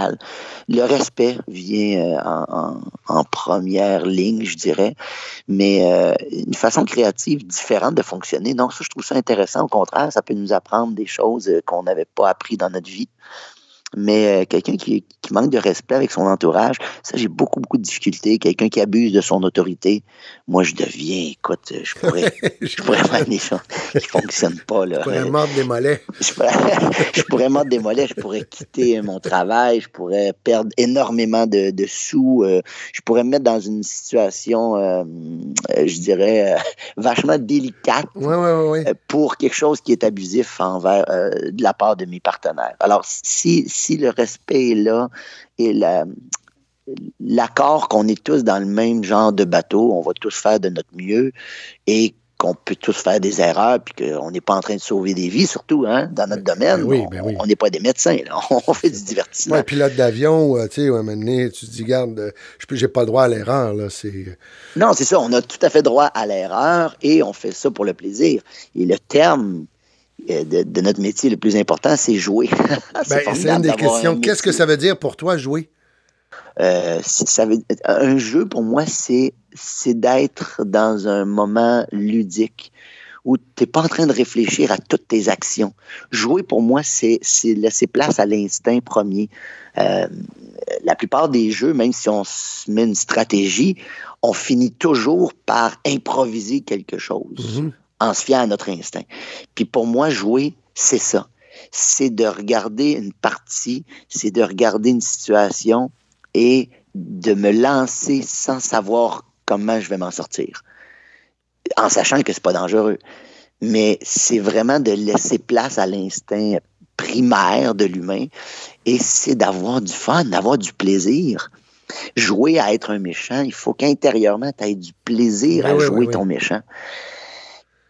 G: Le respect vient euh, en, première ligne, je dirais, mais euh, une façon créative différente de fonctionner. Donc, ça, je trouve ça intéressant. Au contraire, ça peut nous apprendre des choses qu'on n'avait pas appris dans notre vie. Mais euh, quelqu'un qui, qui manque de respect avec son entourage, ça, j'ai beaucoup, beaucoup de difficultés. Quelqu'un qui abuse de son autorité, moi, je deviens, écoute, euh, je pourrais, je pourrais faire des choses qui ne fonctionnent pas. Là.
A: Je pourrais mordre des mollets.
G: Je pourrais, je pourrais mordre des mollets, je pourrais quitter mon travail, je pourrais perdre énormément de, de sous, euh, je pourrais me mettre dans une situation, euh, euh, je dirais, euh, vachement délicate
A: oui. oui.
G: euh, pour quelque chose qui est abusif envers euh, de la part de mes partenaires. Alors, si, si le respect est là et la- l'accord qu'on est tous dans le même genre de bateau, on va tous faire de notre mieux et qu'on peut tous faire des erreurs, puis qu'on n'est pas en train de sauver des vies, surtout hein, dans notre domaine.
A: ben oui,
G: On-
A: ben oui.
G: On n'est pas des médecins, là. on fait du divertissement.
A: Ouais, pilote d'avion, euh, tu sais, ouais, un moment donné, tu te dis, garde, euh, j'ai pas le droit à l'erreur, là. C'est.
G: Non, c'est ça. On a tout à fait droit à l'erreur et on fait ça pour le plaisir. Et le terme euh, de, de notre métier le plus important, c'est jouer.
A: Ben, c'est une des questions. Qu'est-ce que ça veut dire pour toi, jouer?
G: Euh, ça veut- un jeu, pour moi, c'est d'être dans un moment ludique où tu n'es pas en train de réfléchir à toutes tes actions. Jouer, pour moi, c'est laisser place à l'instinct premier. Euh, la plupart des jeux, même si on se met une stratégie, on finit toujours par improviser quelque chose
A: Mhm.
G: En se fiant à notre instinct. Puis pour moi, jouer, c'est ça. C'est de regarder une partie, c'est de regarder une situation et de me lancer sans savoir comment je vais m'en sortir. En sachant que c'est pas dangereux. Mais c'est vraiment de laisser place à l'instinct primaire de l'humain et c'est d'avoir du fun, d'avoir du plaisir. Jouer à être un méchant, il faut qu'intérieurement, tu aies du plaisir
A: Oui,
G: à
A: oui,
G: jouer
A: oui,
G: ton méchant.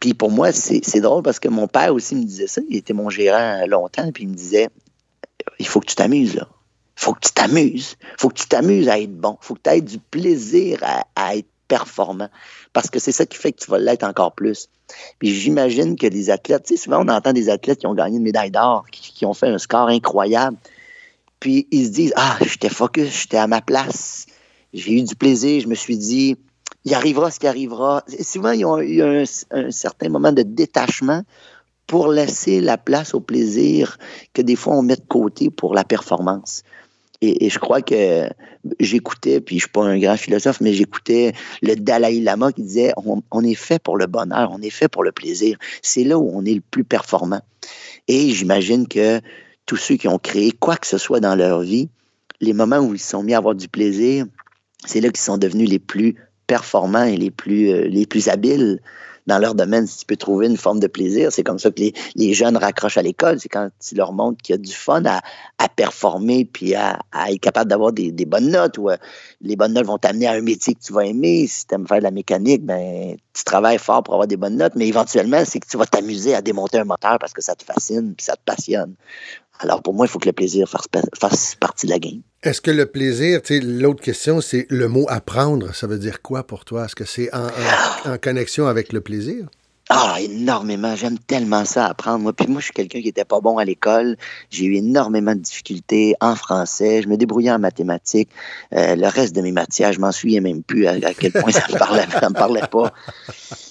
G: Puis pour moi, c'est drôle parce que mon père aussi me disait ça. Il était mon gérant longtemps, puis il me disait il faut que tu t'amuses, là. Il faut que tu t'amuses. Il faut que tu t'amuses à être bon. Il faut que tu aies du plaisir à, être performant. Parce que c'est ça qui fait que tu vas l'être encore plus. Puis j'imagine que les athlètes, tu sais, souvent on entend des athlètes qui ont gagné une médaille d'or, qui ont fait un score incroyable. Puis ils se disent Ah, j'étais focus, j'étais à ma place. J'ai eu du plaisir, je me suis dit il arrivera ce qui arrivera. Et souvent, ils ont eu un, un certain moment de détachement pour laisser la place au plaisir que des fois on met de côté pour la performance. Et, et je crois que j'écoutais, puis je suis pas un grand philosophe, mais j'écoutais le Dalai Lama qui disait on, on est fait pour le bonheur, on est fait pour le plaisir. C'est là où on est le plus performant. Et j'imagine que tous ceux qui ont créé quoi que ce soit dans leur vie, les moments où ils se sont mis à avoir du plaisir, c'est là qu'ils sont devenus les plus performants et les plus, euh, les plus habiles dans leur domaine. Si tu peux trouver une forme de plaisir, c'est comme ça que les, les jeunes raccrochent à l'école. C'est quand tu leur montres qu'il y a du fun à, à performer puis à, être capable d'avoir des, des bonnes notes. Ou, euh, les bonnes notes vont t'amener à un métier que tu vas aimer. Si tu aimes faire de la mécanique, ben, tu travailles fort pour avoir des bonnes notes, mais éventuellement, c'est que tu vas t'amuser à démonter un moteur parce que ça te fascine puis ça te passionne. Alors pour moi, il faut que le plaisir fasse, fasse partie de la game.
A: Est-ce que le plaisir, tu sais, l'autre question, c'est le mot apprendre, ça veut dire quoi pour toi? Est-ce que c'est en, en- en connexion avec le plaisir?
G: Ah, énormément. J'aime tellement ça apprendre. Moi, puis moi, je suis quelqu'un qui était pas bon à l'école. J'ai eu énormément de difficultés en français. Je me débrouillais en mathématiques. Euh, le reste de mes matières, je m'en souviens même plus à, à quel point ça me parlait, ça me parlait pas.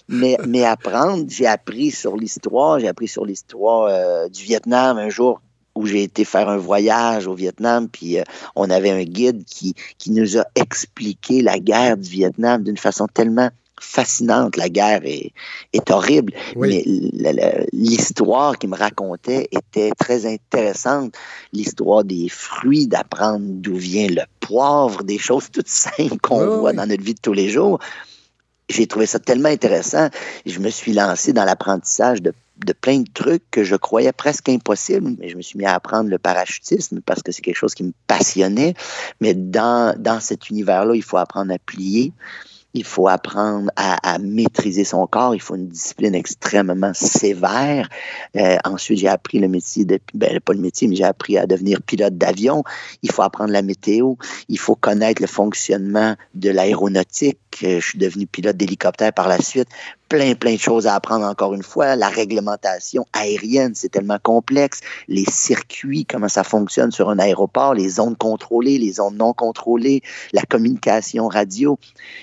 G: Mais, mais apprendre, j'ai appris sur l'histoire. J'ai appris sur l'histoire euh, du Vietnam un jour où j'ai été faire un voyage au Vietnam, puis euh, on avait un guide qui, qui nous a expliqué la guerre du Vietnam d'une façon tellement fascinante. La guerre est, est horrible,
A: Oui.
G: mais l'histoire qu'il me racontait était très intéressante. L'histoire des fruits, d'apprendre d'où vient le poivre, des choses toutes simples qu'on
A: Oui,
G: voit
A: oui.
G: dans notre vie de tous les jours. j'ai trouvé ça tellement intéressant. Je me suis lancé dans l'apprentissage de, de, plein de trucs que je croyais presque impossibles. Mais je me suis mis à apprendre le parachutisme parce que c'est quelque chose qui me passionnait. Mais dans, dans cet univers-là, il faut apprendre à plier il faut apprendre à, maîtriser son corps, il faut une discipline extrêmement sévère. Euh, ensuite, j'ai appris le métier de, ben, pas le métier, mais j'ai appris à devenir pilote d'avion. Il faut apprendre la météo, il faut connaître le fonctionnement de l'aéronautique. Euh, je suis devenu pilote d'hélicoptère par la suite plein, plein de choses à apprendre encore une fois. La réglementation aérienne, c'est tellement complexe. Les circuits, comment ça fonctionne sur un aéroport, les zones contrôlées, les zones non contrôlées, la communication radio.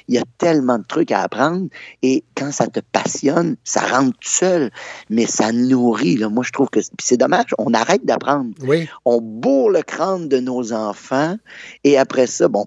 G: Il y a tellement de trucs à apprendre et quand ça te passionne, ça rentre tout seul, mais ça nourrit. Là. Moi, je trouve que c'est dommage. On arrête d'apprendre.
A: Oui.
G: On bourre le crâne de nos enfants et après ça, bon,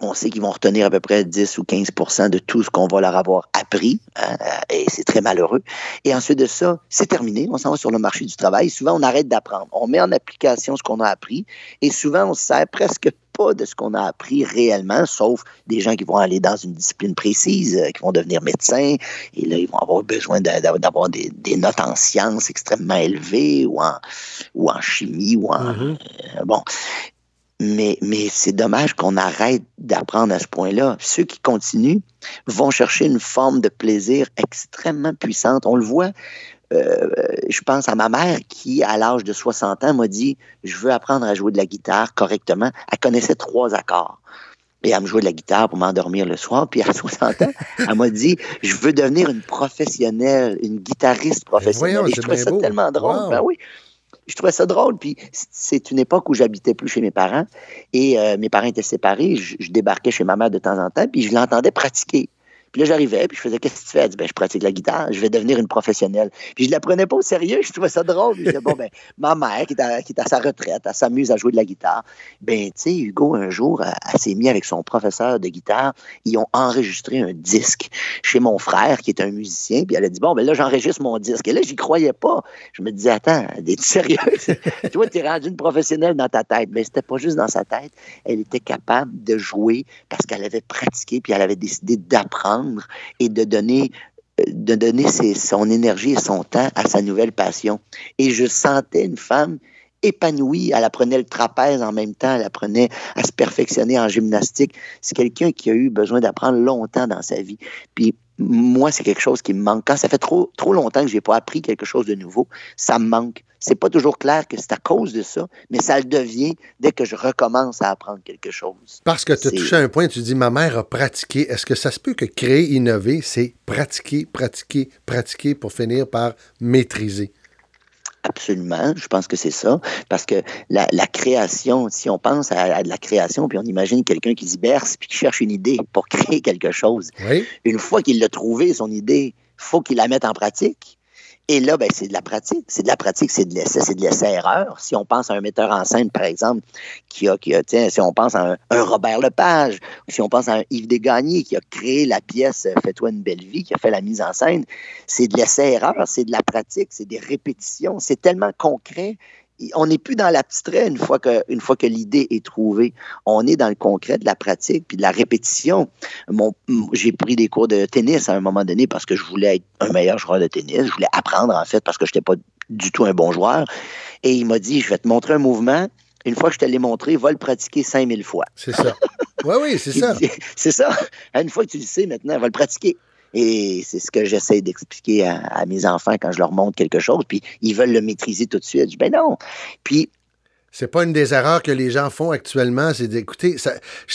G: on sait qu'ils vont retenir à peu près 10 ou 15 de tout ce qu'on va leur avoir appris, hein, et c'est très malheureux. Et ensuite de ça, c'est terminé, on s'en va sur le marché du travail. Souvent, on arrête d'apprendre. On met en application ce qu'on a appris, et souvent, on se sert presque pas de ce qu'on a appris réellement, sauf des gens qui vont aller dans une discipline précise, euh, qui vont devenir médecins, et là, ils vont avoir besoin d'avoir des, notes en sciences extrêmement élevées, ou en, ou en chimie, ou en... Mm-hmm. Euh, bon, mais, mais c'est dommage qu'on arrête d'apprendre à ce point-là. Ceux qui continuent vont chercher une forme de plaisir extrêmement puissante. On le voit. Euh, je pense à ma mère qui, à l'âge de 60 ans, m'a dit Je veux apprendre à jouer de la guitare correctement. Elle connaissait trois accords. Et elle me jouait de la guitare pour m'endormir le soir. Puis à 60 ans, elle m'a dit Je veux devenir une professionnelle, une guitariste professionnelle. Et je trouvais ça tellement drôle. Ben oui je trouvais ça drôle. Puis c'est une époque où j'habitais plus chez mes parents et euh, mes parents étaient séparés. Je, je, débarquais chez ma mère de temps en temps, puis je l'entendais pratiquer. Puis là, j'arrivais, puis je faisais Qu'est-ce que tu fais? Elle dit ben, Je pratique la guitare, je vais devenir une professionnelle. Puis je la prenais pas au sérieux, je trouvais ça drôle. Je disais Bon, ben, ma mère, qui est, à, qui est à sa retraite, elle s'amuse à jouer de la guitare. Ben, tu sais, Hugo, un jour, elle, s'est mise avec son professeur de guitare. Ils ont enregistré un disque chez mon frère, qui est un musicien. Puis elle a dit Bon, ben là, j'enregistre mon disque. Et là, j'y croyais pas. Je me disais Attends, es-tu sérieuse? Toi, tu es rendue une professionnelle dans ta tête. Mais c'était pas juste dans sa tête. Elle était capable de jouer parce qu'elle avait pratiqué, puis elle avait décidé d'apprendre et de donner de donner son énergie et son temps à sa nouvelle passion. Et je sentais une femme épanouie. Elle apprenait le trapèze en même temps, elle apprenait à se perfectionner en gymnastique. C'est quelqu'un qui a eu besoin d'apprendre longtemps dans sa vie. Puis moi, c'est quelque chose qui me manque. Quand ça fait trop, trop longtemps que je n'ai pas appris quelque chose de nouveau, ça me manque. C'est pas toujours clair que c'est à cause de ça, mais ça le devient dès que je recommence à apprendre quelque chose.
A: Parce que tu as touché un point, tu dis ma mère a pratiqué. Est-ce que ça se peut que créer, innover, c'est pratiquer, pratiquer, pratiquer pour finir par maîtriser?
G: Absolument, je pense que c'est ça. Parce que la, création, si on pense à, de la création, puis on imagine quelqu'un qui se berce, puis qui cherche une idée pour créer quelque chose. Une fois qu'il l'a trouvé, son idée, faut qu'il la mette en pratique. Et là, ben, c'est de la pratique. C'est de la pratique, c'est de l'essai, c'est de l'essai-erreur. Si on pense à un metteur en scène, par exemple, qui a, qui a tiens, si on pense à un, Robert Lepage, si on pense à un Yves Desgagnés qui a créé la pièce Fais-toi une belle vie, qui a fait la mise en scène, c'est de l'essai-erreur, c'est de la pratique, c'est des répétitions. C'est tellement concret on n'est plus dans l'abstrait une fois que, une fois que l'idée est trouvée. On est dans le concret de la pratique puis de la répétition. j'ai pris des cours de tennis à un moment donné parce que je voulais être un meilleur joueur de tennis. Je voulais apprendre, en fait, parce que je n'étais pas du tout un bon joueur. Et il m'a dit, je vais te montrer un mouvement. Une fois que je te l'ai montré, va le pratiquer 5000 fois.
A: C'est ça. Oui, oui, c'est ça.
G: C'est ça. Une fois que tu le sais maintenant, va le pratiquer. Et c'est ce que j'essaie d'expliquer à, mes enfants quand je leur montre quelque chose. Puis ils veulent le maîtriser tout de suite. Je dis, ben non. Puis
A: c'est pas une des erreurs que les gens font actuellement, c'est d'écouter.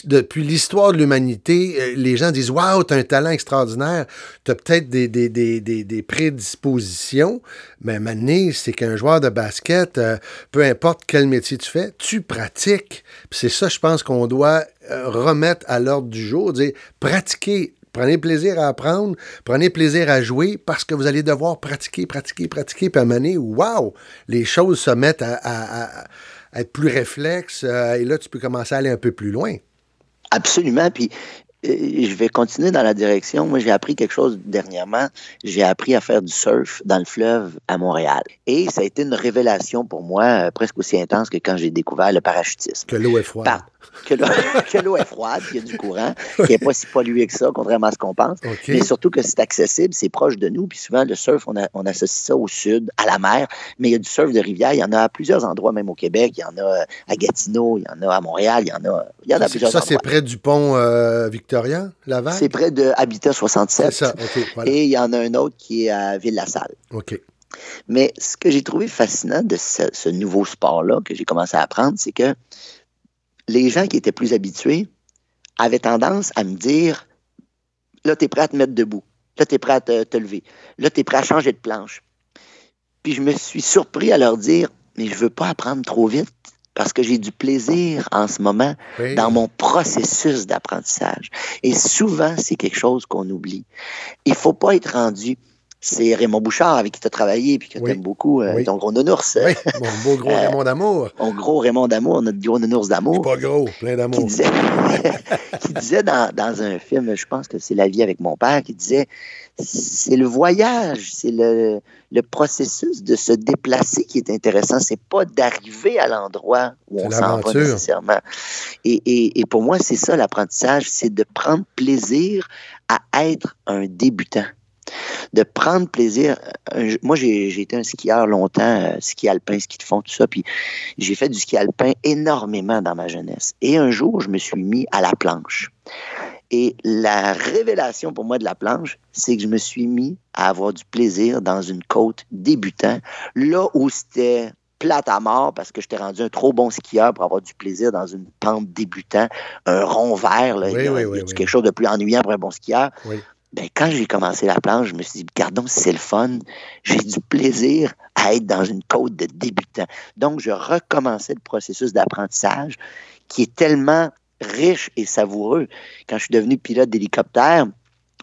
A: Depuis l'histoire de l'humanité, euh, les gens disent Waouh, tu as un talent extraordinaire, tu as peut-être des, des, des, des, prédispositions, mais maintenant, c'est qu'un joueur de basket, euh, peu importe quel métier tu fais, tu pratiques. c'est ça, je pense qu'on doit euh, remettre à l'ordre du jour, dire pratiquer Prenez plaisir à apprendre, prenez plaisir à jouer parce que vous allez devoir pratiquer, pratiquer, pratiquer. Puis donné, wow, les choses se mettent à, être plus réflexes euh, et là, tu peux commencer à aller un peu plus loin.
G: Absolument. Puis euh, je vais continuer dans la direction. Moi, j'ai appris quelque chose dernièrement. J'ai appris à faire du surf dans le fleuve à Montréal. Et ça a été une révélation pour moi euh, presque aussi intense que quand j'ai découvert le parachutisme.
A: Que l'eau est froide.
G: Que l'eau est froide, qu'il y a du courant, qu'il n'est pas si pollué que ça, contrairement à ce qu'on pense. Mais surtout que c'est accessible, c'est proche de nous. Puis souvent, le surf, on, a- on associe ça au sud, à la mer. Mais il y a du surf de rivière. Il y en a à plusieurs endroits, même au Québec. Il y en a à Gatineau, il y en a à Montréal, il y en a, il y en a à plusieurs
A: ça, c'est
G: endroits.
A: près du pont euh, Victoria, Laval?
G: C'est près de Habitat
A: C'est
G: 67.
A: ça, OK. Voilà.
G: Et il y en a un autre qui est à Ville-la-Salle.
A: OK.
G: Mais ce que j'ai trouvé fascinant de ce, ce nouveau sport-là que j'ai commencé à apprendre, c'est que les gens qui étaient plus habitués avaient tendance à me dire là, tu es prêt à te mettre debout. Là, tu es prêt à te, te lever. Là, tu es prêt à changer de planche. Puis je me suis surpris à leur dire mais je veux pas apprendre trop vite parce que j'ai du plaisir en ce moment
A: Oui.
G: dans mon processus d'apprentissage. Et souvent, c'est quelque chose qu'on oublie. Il faut pas être rendu. C'est Raymond Bouchard avec qui tu as travaillé puis que
A: Oui.
G: tu aimes beaucoup, euh,
A: Oui.
G: ton gros nounours,
A: Oui, mon beau gros
G: Euh,
A: Raymond d'amour.
G: mon gros Raymond d'amour, notre gros nounours d'amour,
A: Pas gros, plein
G: qui
A: d'amour.
G: disait, qui disait dans, dans un film, je pense que c'est La vie avec mon père, qui disait c'est le voyage, c'est le, le processus de se déplacer qui est intéressant. C'est pas d'arriver à l'endroit où on s'en va nécessairement. Et, et, et pour moi, c'est ça l'apprentissage, c'est de prendre plaisir à être un débutant. De prendre plaisir. Un- Moi, j'ai été un skieur longtemps, euh, ski alpin, ski de fond, tout ça. Puis j'ai fait du ski alpin énormément dans ma jeunesse. Et un jour, je me suis mis à la planche. Et la révélation pour moi de la planche, c'est que je me suis mis à avoir du plaisir dans une côte débutant, là où c'était plate à mort parce que j'étais rendu un trop bon skieur pour avoir du plaisir dans une pente débutant, un rond vert, là,
A: Oui,
G: a,
A: oui, oui.
G: quelque chose de plus ennuyant pour un bon skieur. Ben, quand j'ai commencé la planche, je me suis dit, pardon, c'est le fun. J'ai du plaisir à être dans une côte de débutant. Donc, je recommençais le processus d'apprentissage qui est tellement riche et savoureux. Quand je suis devenu pilote d'hélicoptère,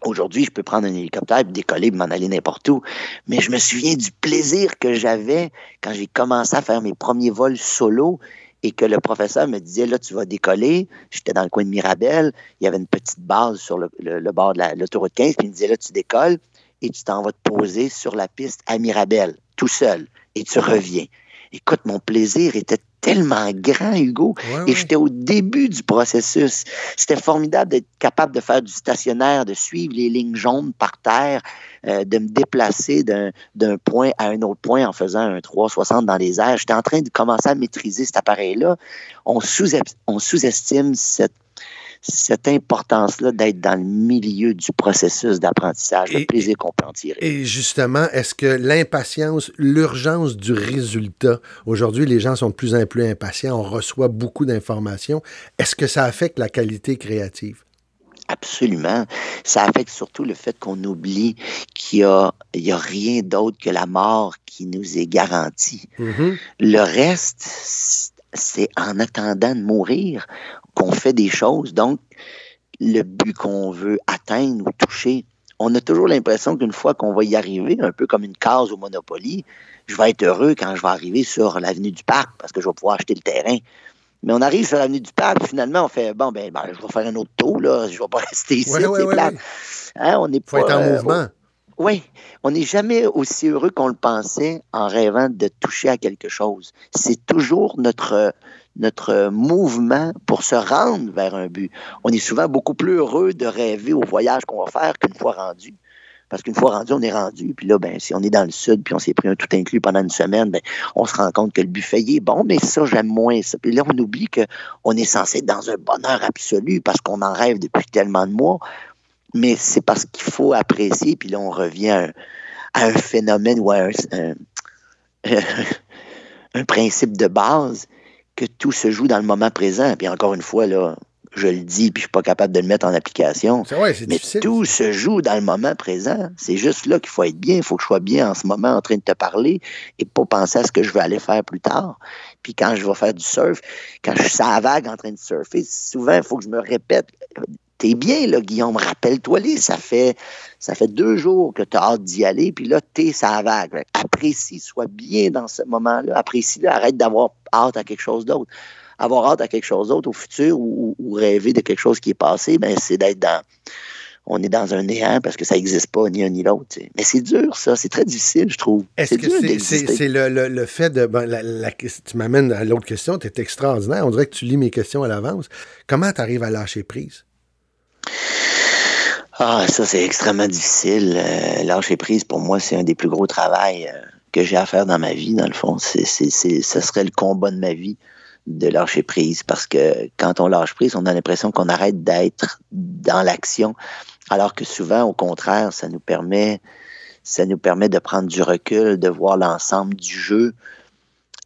G: aujourd'hui, je peux prendre un hélicoptère et décoller m'en aller n'importe où. Mais je me souviens du plaisir que j'avais quand j'ai commencé à faire mes premiers vols solo et que le professeur me disait, là, tu vas décoller. J'étais dans le coin de Mirabel. Il y avait une petite base sur le, bord de la- l'autoroute 15. Puis il me disait, là, tu décolles et tu t'en vas te poser sur la piste à Mirabel, tout seul. Et tu reviens. Écoute, mon plaisir était tellement grand, Hugo.
A: Ouais,
G: Et
A: ouais.
G: j'étais au début du processus. C'était formidable d'être capable de faire du stationnaire, de suivre les lignes jaunes par terre, euh, de me déplacer d'un point à un autre point en faisant un 360 dans les airs. J'étais en train de commencer à maîtriser cet appareil-là. On sous- on sous-estime cette, cette importance-là d'être dans le milieu du processus d'apprentissage, le plaisir qu'on peut en tirer.
A: Et justement, est-ce que l'impatience, l'urgence du résultat, aujourd'hui, les gens sont de plus en plus impatients, on reçoit beaucoup d'informations. Est-ce que ça affecte la qualité créative?
G: Absolument. Ça affecte surtout le fait qu'on oublie qu'il y a, rien d'autre que la mort qui nous est garantie.
A: Mhm.
G: Le reste, c'est en attendant de mourir qu'on fait des choses. Donc, le but qu'on veut atteindre ou toucher, on a toujours l'impression qu'une fois qu'on va y arriver, un peu comme une case au Monopoly, je vais être heureux quand je vais arriver sur l'avenue du Parc parce que je vais pouvoir acheter le terrain. Mais on arrive sur l'avenue du Parc, finalement, on fait bon, ben, ben, je vais faire un autre tour, là, je vais pas rester ici,
A: Ouais, ouais,
G: c'est
A: ouais,
G: plate.
A: ouais.
G: Hein, on
A: faut être en
G: euh,
A: mouvement.
G: oui, on n'est jamais aussi heureux qu'on le pensait en rêvant de toucher à quelque chose. C'est toujours notre, notre mouvement pour se rendre vers un but. On est souvent beaucoup plus heureux de rêver au voyage qu'on va faire qu'une fois rendu. Parce qu'une fois rendu, on est rendu. Puis là, ben, si on est dans le sud, puis on s'est pris un tout inclus pendant une semaine, ben, on se rend compte que le buffet est bon, mais ça, j'aime moins ça. Puis là, on oublie qu'on est censé être dans un bonheur absolu parce qu'on en rêve depuis tellement de mois. Mais c'est parce qu'il faut apprécier, puis là, on revient à un, phénomène ou à un principe de base que tout se joue dans le moment présent. Puis encore une fois, là, je le dis, puis je suis pas capable de le mettre en application.
A: C'est ouais, c'est
G: Mais
A: difficile.
G: tout se joue dans le moment présent. C'est juste là qu'il faut être bien. Il faut que je sois bien en ce moment en train de te parler et pas penser à ce que je vais aller faire plus tard. Puis quand je vais faire du surf, quand je suis la vague en train de surfer, souvent, il faut que je me répète. T'es bien, là, Guillaume, rappelle-toi les. Ça fait, ça fait deux jours que tu as hâte d'y aller, puis là, t'es la vague. Apprécie, sois bien dans ce moment-là. Apprécie-le, arrête d'avoir hâte à quelque chose d'autre avoir hâte à quelque chose d'autre au futur ou, ou rêver de quelque chose qui est passé, ben c'est d'être dans, on est dans un néant parce que ça n'existe pas ni un ni l'autre. tu sais. Mais c'est dur, ça. C'est très difficile, je trouve.
A: Est-ce
G: C'est
A: que c'est le, le- le fait de. ben, la- la- tu m'amènes à l'autre question, tu es extraordinaire. On dirait que tu lis mes questions à l'avance. Comment tu arrives à lâcher prise?
G: Ah, ça, c'est extrêmement difficile. Euh, lâcher prise, pour moi, c'est un des plus gros travails euh, que j'ai à faire dans ma vie, dans le fond. C'est, ce serait le combat de ma vie de lâcher prise parce que quand on lâche prise, on a l'impression qu'on arrête d'être dans l'action, alors que souvent, au contraire, ça nous permet, ça nous permet de prendre du recul, de voir l'ensemble du jeu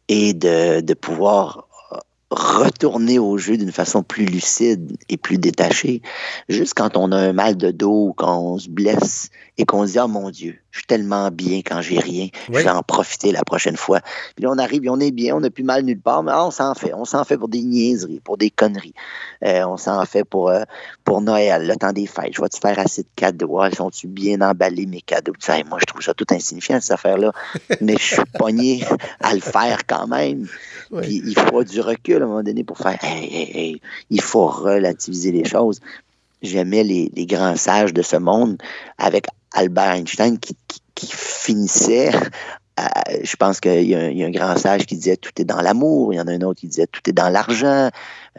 G: et de, pouvoir retourner au jeu d'une façon plus lucide et plus détachée. Juste quand on a un mal de dos, quand on se blesse et qu'on se dit, oh mon Dieu, je suis tellement bien quand j'ai rien, je vais en profiter la prochaine fois. Puis là, on arrive et on est bien, on n'a plus mal nulle part, mais on s'en fait. On s'en fait pour des niaiseries, pour des conneries. Euh, on s'en fait pour, euh, pour Noël, le temps des fêtes. Je vais te faire assez de cadeaux. Ah, Sont-tu bien emballés, mes cadeaux? Tu sais, moi, je trouve ça tout insignifiant, cette affaire-là. mais je suis pogné à le faire quand même. Puis il faut du recul à un moment donné pour faire hey, hey, hey, il faut relativiser les choses. J'aimais les, les grands sages de ce monde avec Albert Einstein qui, qui- qui finissait. à- je pense qu'il y, a un- il y a un grand sage qui disait tout est dans l'amour. Il y en a un autre qui disait tout est dans l'argent.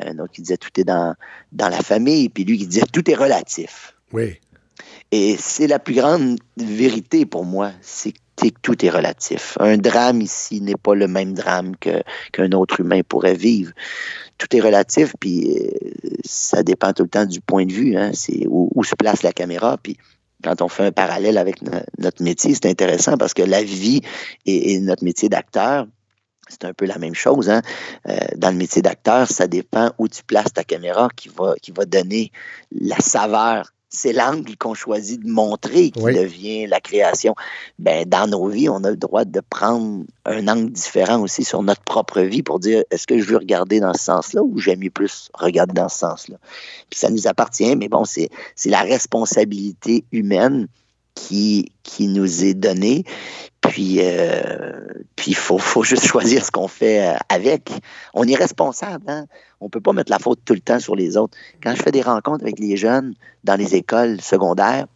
G: Un autre qui disait tout est dans, dans la famille. Puis lui qui disait tout est relatif.
A: Oui.
G: Et c'est la plus grande vérité pour moi, c'est que tout est relatif. Un drame ici n'est pas le même drame que- qu'un autre humain pourrait vivre. Tout est relatif, puis euh, ça dépend tout le temps du point de vue, hein, c'est où, se place la caméra, puis quand on fait un parallèle avec no- notre métier, c'est intéressant parce que la vie et, et notre métier d'acteur, c'est un peu la même chose. Hein? Euh, dans le métier d'acteur, ça dépend où tu places ta caméra qui va, qui va donner la saveur. C'est l'angle qu'on choisit de montrer qui
A: Oui.
G: devient la création. Ben, dans nos vies, on a le droit de prendre un angle différent aussi sur notre propre vie pour dire est-ce que je veux regarder dans ce sens-là ou j'aime mieux plus regarder dans ce sens-là? Puis ça nous appartient, mais bon, c'est c'est la responsabilité humaine qui, qui nous est donnée. Puis, euh, puis il faut, faut juste choisir ce qu'on fait euh, avec. On est responsable. Hein? On peut pas mettre la faute tout le temps sur les autres. Quand je fais des rencontres avec les jeunes dans les écoles secondaires,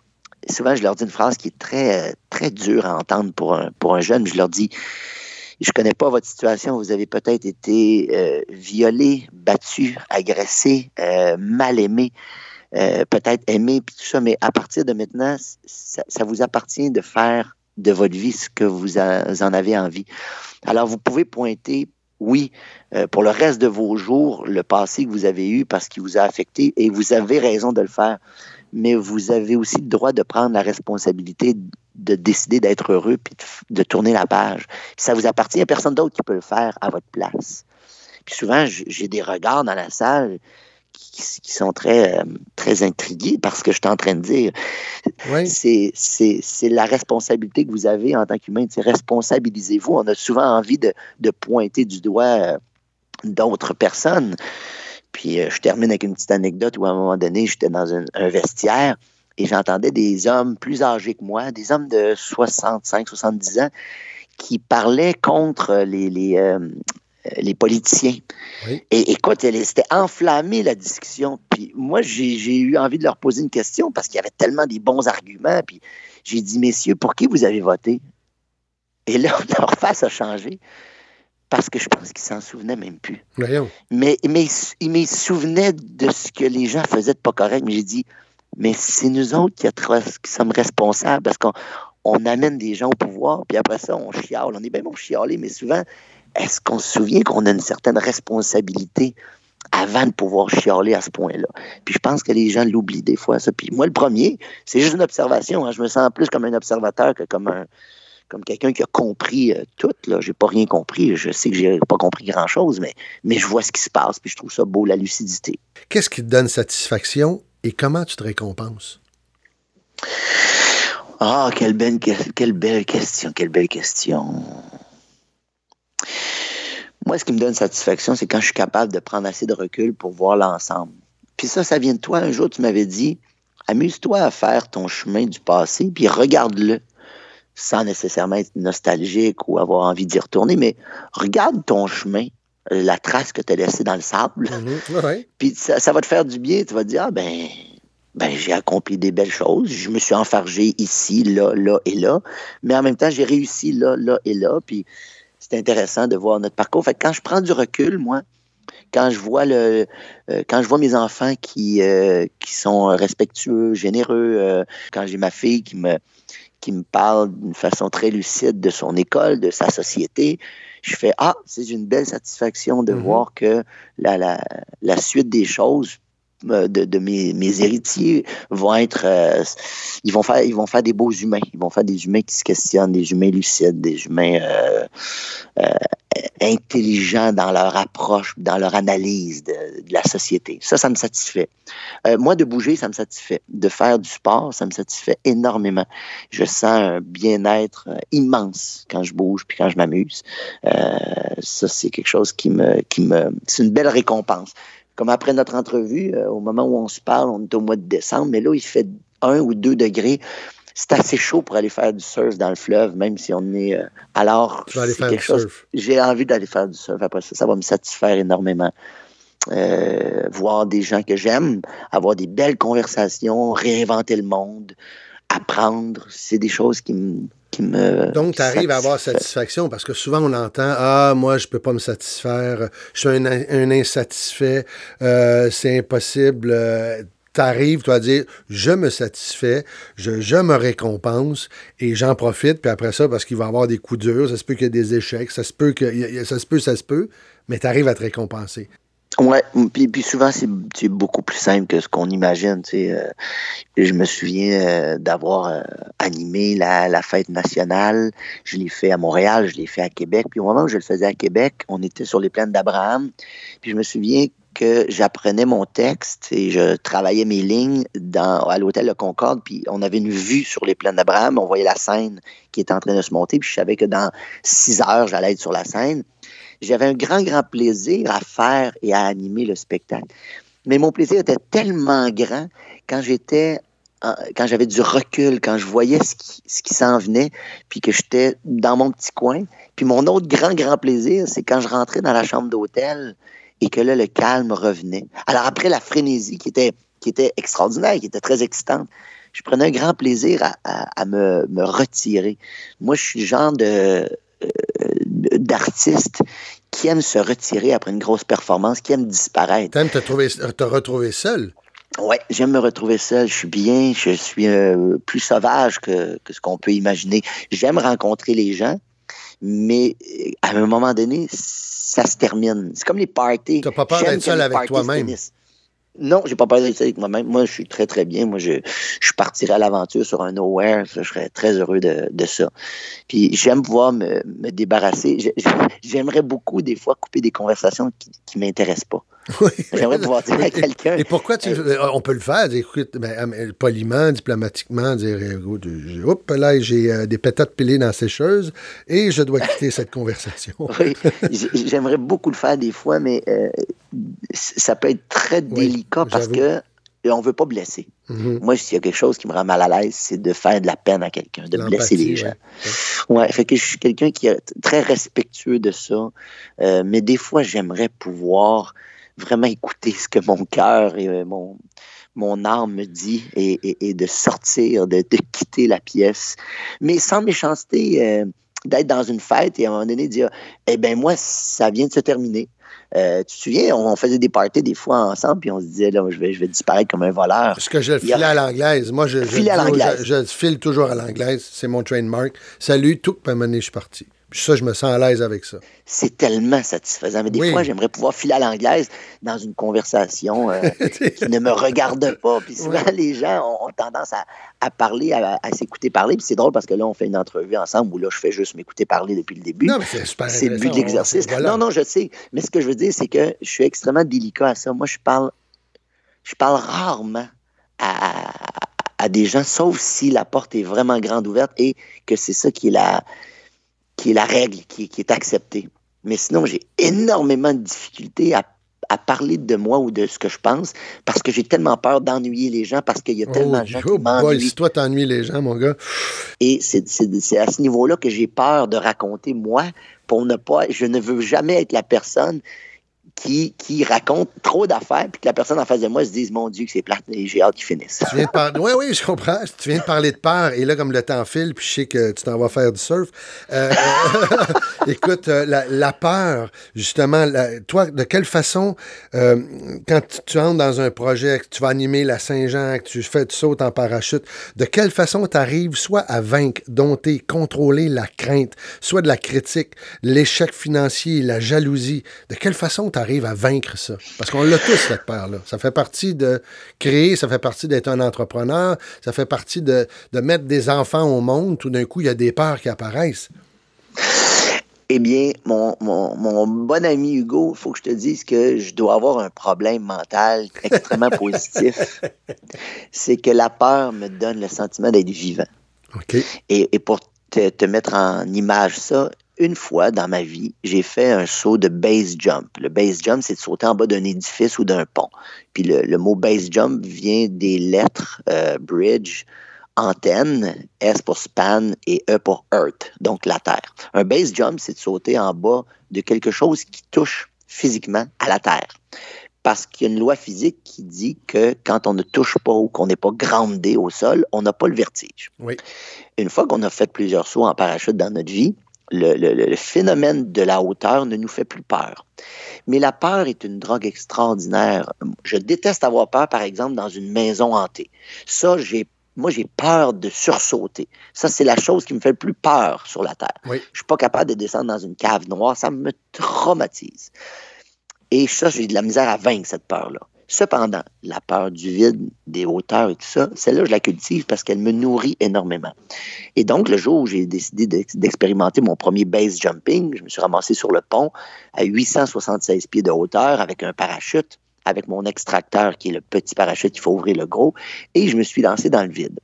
G: souvent je leur dis une phrase qui est très, euh, très dure à entendre pour un, pour un jeune. Je leur dis, je connais pas votre situation. Vous avez peut-être été euh, violé, battu, agressé, mal aimé. Euh, peut-être aimé, puis tout ça, mais à partir de maintenant, ça, vous appartient de faire de votre vie ce que vous, en avez envie. Alors, vous pouvez pointer, oui, euh, pour le reste de vos jours, le passé que vous avez eu parce qu'il vous a affecté, et vous avez raison de le faire, mais vous avez aussi le droit de prendre la responsabilité de décider d'être heureux puis de, tourner la page. Ça vous appartient, a personne d'autre qui peut le faire à votre place. Puis souvent, j'ai des regards dans la salle qui, qui sont très, euh, très intrigués par ce que je suis en train de dire.
A: Oui.
G: C'est, la responsabilité que vous avez en tant qu'humain. Responsabilisez-vous. On a souvent envie de, de pointer du doigt euh, d'autres personnes. Puis euh, je termine avec une petite anecdote où à un moment donné, j'étais dans un, un vestiaire et j'entendais des hommes plus âgés que moi, des hommes de 65, 70 ans, qui parlaient contre les, les, euh, les politiciens.
A: Oui.
G: Et écoute, c'était enflammé la discussion. Puis moi, j'ai eu envie de leur poser une question parce qu'il y avait tellement des bons arguments. Puis j'ai dit, messieurs, pour qui vous avez voté? Et là, leur face a changé parce que je pense qu'ils s'en souvenaient même plus.
A: Voyons.
G: Mais, mais ils me souvenaient de ce que les gens faisaient de pas correct. Mais j'ai dit, mais c'est nous autres qui, sommes responsables parce qu'on on amène des gens au pouvoir, puis après ça, on chiale. On est bien bon chialer, mais souvent, est-ce qu'on se souvient qu'on a une certaine responsabilité avant de pouvoir chialer à ce point-là? Puis je pense que les gens l'oublient des fois, ça. Puis moi, le premier, c'est juste une observation. hein. Je me sens plus comme un observateur que comme un comme quelqu'un qui a compris euh, tout. Là, j'ai pas rien compris. Je sais que j'ai pas compris grand-chose, mais, mais je vois ce qui se passe, puis je trouve ça beau, la lucidité.
A: Qu'est-ce qui te donne satisfaction et comment tu te récompenses?
G: Ah, quelle belle, que- quelle belle question, quelle belle question. Moi, ce qui me donne satisfaction, c'est quand je suis capable de prendre assez de recul pour voir l'ensemble. Puis ça, ça vient de toi. Un jour, tu m'avais dit, amuse-toi à faire ton chemin du passé, puis regarde-le, sans nécessairement être nostalgique ou avoir envie d'y retourner, mais regarde ton chemin, la trace que tu as laissée dans le sable.
A: Mhm. Ouais.
G: Puis ça, ça va te faire du bien. Tu vas te dire, ah ben, ben, j'ai accompli des belles choses. Je me suis enfargé ici, là, là et là. Mais en même temps, j'ai réussi là, là et là. Puis c'est intéressant de voir notre parcours. Fait que quand je prends du recul, moi, quand je vois le euh, quand je vois mes enfants qui, euh, qui sont respectueux, généreux, euh, quand j'ai ma fille qui me qui me parle d'une façon très lucide de son école, de sa société, je fais Ah, c'est une belle satisfaction de
A: Mhm.
G: voir que la, la, la suite des choses de, de mes, héritiers vont être euh, ils vont faire ils vont faire des beaux humains. Ils vont faire des humains qui se questionnent des humains lucides des humains euh, euh, intelligents dans leur approche dans leur analyse de, de la société. Ça ça me satisfait. Euh, moi de bouger ça me satisfait. De faire du sport ça me satisfait énormément. Je sens un bien-être euh, immense quand je bouge puis quand je m'amuse. Euh, ça c'est quelque chose qui me qui me c'est une belle récompense comme après notre entrevue, euh, au moment où on se parle, on est au mois de décembre, mais là, il fait un ou deux degrés. C'est assez chaud pour aller faire du surf dans le fleuve, même si on est. euh, alors,
A: Tu vas aller
G: c'est
A: faire
G: quelque
A: du
G: chose-
A: surf.
G: J'ai envie d'aller faire du surf après ça. Ça va me satisfaire énormément. Euh, voir des gens que j'aime, avoir des belles conversations, réinventer le monde, apprendre, c'est des choses qui me. Qui me
A: Donc, tu arrives à avoir satisfaction parce que souvent on entend Ah, moi, je peux pas me satisfaire, je suis un, un insatisfait, euh, c'est impossible. tu arrives, toi, à dire Je me satisfais, je, je me récompense et j'en profite. Puis après ça, parce qu'il va y avoir des coups durs, ça se peut qu'il y ait des échecs, ça se peut, que, ça se peut, ça se peut, mais tu arrives à te récompenser.
G: Ouais, puis, souvent c'est beaucoup plus simple que ce qu'on imagine. Euh, je me souviens euh, d'avoir euh, animé la, la fête nationale. Je l'ai fait à Montréal, je l'ai fait à Québec. Puis au moment où je le faisais à Québec, on était sur les plaines d'Abraham. Puis je me souviens que j'apprenais mon texte et je travaillais mes lignes dans, à l'hôtel de Concorde. Puis on avait une vue sur les plaines d'Abraham. On voyait la scène qui était en train de se monter. Puis je savais que dans six heures, j'allais être sur la scène j'avais un grand, grand plaisir à faire et à animer le spectacle. Mais mon plaisir était tellement grand quand j'étais, en- quand j'avais du recul, quand je voyais ce qui, s'en venait, puis que j'étais dans mon petit coin. Puis mon autre grand, grand plaisir, c'est quand je rentrais dans la chambre d'hôtel et que là, le calme revenait. Alors après la frénésie qui était, qui était extraordinaire, qui était très excitante, je prenais un grand plaisir à, à- à me, me retirer. Moi, je suis le genre de euh, d'artiste qui aime se retirer après une grosse performance, qui aime disparaître.
A: T'aimes te, trouver- te retrouver seul?
G: Ouais, j'aime me retrouver seul. Je suis bien, je suis euh, plus sauvage que, que ce qu'on peut imaginer. J'aime rencontrer les gens, mais euh, à un moment donné, ça se termine. C'est comme les parties.
A: T'as pas peur d'être seul avec toi-même.
G: Non, j'ai pas peur d'être avec moi-même. Moi, je suis très, très bien. Moi, je, je partirais à l'aventure sur un nowhere. Je serais très heureux de, de ça. Puis j'aime pouvoir me, me débarrasser. J'ai- j'ai- J'aimerais beaucoup, des fois, couper des conversations qui, qui m'intéressent pas.
A: Oui.
G: J'aimerais pouvoir dire à quelqu'un.
A: Et pourquoi tu. euh, On peut le faire, dire, écoute, ben, euh, poliment, diplomatiquement, dire euh, Oups, là, j'ai euh, des pétates pilées dans la sécheuse et je dois quitter cette conversation.
G: Oui, j'aimerais beaucoup le faire des fois, mais euh, ça peut être très délicat parce que on veut pas blesser.
A: Mhm.
G: Moi, s'il y a quelque chose qui me rend mal à l'aise, c'est de faire de la peine à quelqu'un, de blesser les gens.
A: ouais.
G: Ouais, fait que je suis quelqu'un qui est très respectueux de ça, euh, mais des fois, j'aimerais pouvoir vraiment écouter ce que mon cœur et euh, mon, mon âme me dit et, et- et de sortir, de, de quitter la pièce, mais sans méchanceté, euh, d'être dans une fête et à un moment donné dire, eh ben moi, ça vient de se terminer. Euh, tu te souviens, on, on faisait des parties des fois ensemble, puis on se disait, là, je vais, je vais disparaître comme un voleur.
A: Parce que je le
G: a-
A: filais à l'anglaise. Moi, je,
G: à
A: file toujours à l'anglaise. C'est mon trademark. Salut, tout, puis à un moment donné, je suis parti. Puis ça, je me sens à l'aise avec ça.
G: C'est tellement satisfaisant. Mais des
A: Oui.
G: fois, j'aimerais pouvoir filer à l'anglaise dans une conversation euh, qui ne me regarde pas. Puis souvent, les gens ont, ont tendance à, à parler, à, à s'écouter parler. Puis c'est drôle parce que là, on fait une entrevue ensemble où là, je fais juste m'écouter parler depuis le début.
A: Non, mais c'est super
G: C'est le but de l'exercice.
A: Voilà.
G: Non, non, je sais. Mais ce que je veux dire, c'est que je suis extrêmement délicat à ça. Moi, je parle, je parle rarement à, à des gens, sauf si la porte est vraiment grande ouverte et que c'est ça qui est la, qui est la règle, qui, qui est acceptée. Mais sinon, j'ai énormément de difficultés à, à parler de moi ou de ce que je pense parce que j'ai tellement peur d'ennuyer les gens parce qu'il y a tellement
A: Oh,
G: de gens
A: oh
G: qui
A: boy,
G: m'ennuient.
A: si toi t'ennuies les gens, mon gars.
G: Et c'est à ce niveau-là que j'ai peur de raconter moi pour ne pas. Je ne veux jamais être la personne qui, raconte trop d'affaires, puis que la personne en face de moi se dise Mon Dieu, que c'est plate, et j'ai hâte qu'il finisse.
A: Tu viens. Oui, oui, je comprends. Tu viens de parler de peur, et là, comme le temps file, puis je sais que tu t'en vas faire du surf. Euh, écoute, euh, la, peur, justement, toi, de quelle façon, euh, quand tu entres dans un projet, que tu vas animer la Saint-Jean, que tu fais, tu sautes en parachute, de quelle façon tu arrives soit à vaincre, dompter, contrôler la crainte, soit de la critique, l'échec financier, la jalousie. De quelle façon tu arrives à vaincre ça? Parce qu'on l'a tous, cette peur-là. Ça fait partie de créer, ça fait partie d'être un entrepreneur, ça fait partie de, de mettre des enfants au monde. Tout d'un coup, il y a des peurs qui apparaissent.
G: Eh bien, mon, mon, mon, bon ami Hugo, il faut que je te dise que je dois avoir un problème mental extrêmement positif. C'est que la peur me donne le sentiment d'être vivant.
A: Okay.
G: Et, et, pour te, te, mettre en image ça, une fois dans ma vie, j'ai fait un saut de base jump. Le base jump, c'est de sauter en bas d'un édifice ou d'un pont. Puis le, le, mot base jump vient des lettres euh, bridge, antenne, S pour span et E pour earth, donc la terre. Un base jump, c'est de sauter en bas de quelque chose qui touche physiquement à la terre. Parce qu'il y a une loi physique qui dit que quand on ne touche pas ou qu'on n'est pas groundé au sol, on n'a pas le vertige.
A: Oui.
G: Une fois qu'on a fait plusieurs sauts en parachute dans notre vie, le, le, le, phénomène de la hauteur ne nous fait plus peur. Mais la peur est une drogue extraordinaire. Je déteste avoir peur, par exemple, dans une maison hantée. Ça, j'ai moi, j'ai peur de sursauter. Ça, c'est la chose qui me fait le plus peur sur la Terre.
A: Oui.
G: Je suis pas capable de descendre dans une cave noire. Ça me traumatise. Et ça, j'ai de la misère à vaincre cette peur-là. Cependant, la peur du vide, des hauteurs et tout ça, celle-là, je la cultive parce qu'elle me nourrit énormément. Et donc, le jour où j'ai décidé d'expérimenter mon premier base jumping, je me suis ramassé sur le pont à 876 pieds de hauteur avec un parachute avec mon extracteur qui est le petit parachute, il faut ouvrir le gros, et je me suis lancé dans le vide.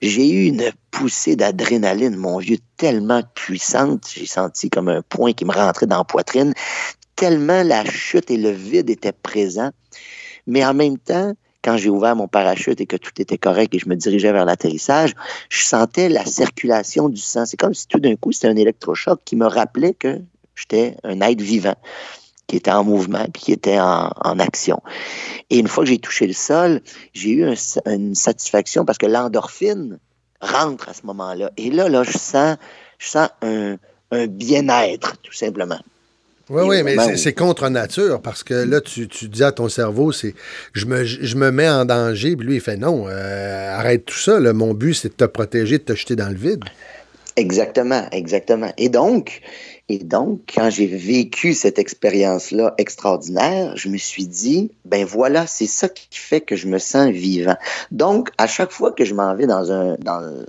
G: J'ai eu une poussée d'adrénaline, mon vieux, tellement puissante, j'ai senti comme un point qui me rentrait dans la poitrine, tellement la chute et le vide étaient présents, mais en même temps, quand j'ai ouvert mon parachute et que tout était correct et je me dirigeais vers l'atterrissage, je sentais la circulation du sang. C'est comme si tout d'un coup, c'était un électrochoc qui me rappelait que j'étais un être vivant qui était en mouvement puis qui était en, action. Et une fois que j'ai touché le sol, j'ai eu un, une satisfaction parce que l'endorphine rentre à ce moment-là. Et là, là, je sens, je sens un bien-être, tout simplement.
A: Oui, oui, mais c'est contre nature parce que là, tu, tu dis à ton cerveau, c'est je me, je me mets en danger, puis lui, il fait non, euh, arrête tout ça. Là, mon but, c'est de te protéger, de te jeter dans le vide.
G: Exactement, exactement. Et donc, et donc, quand j'ai vécu cette expérience-là extraordinaire, je me suis dit, ben voilà, c'est ça qui fait que je me sens vivant. Donc, à chaque fois que je m'en vais dans un... Dans,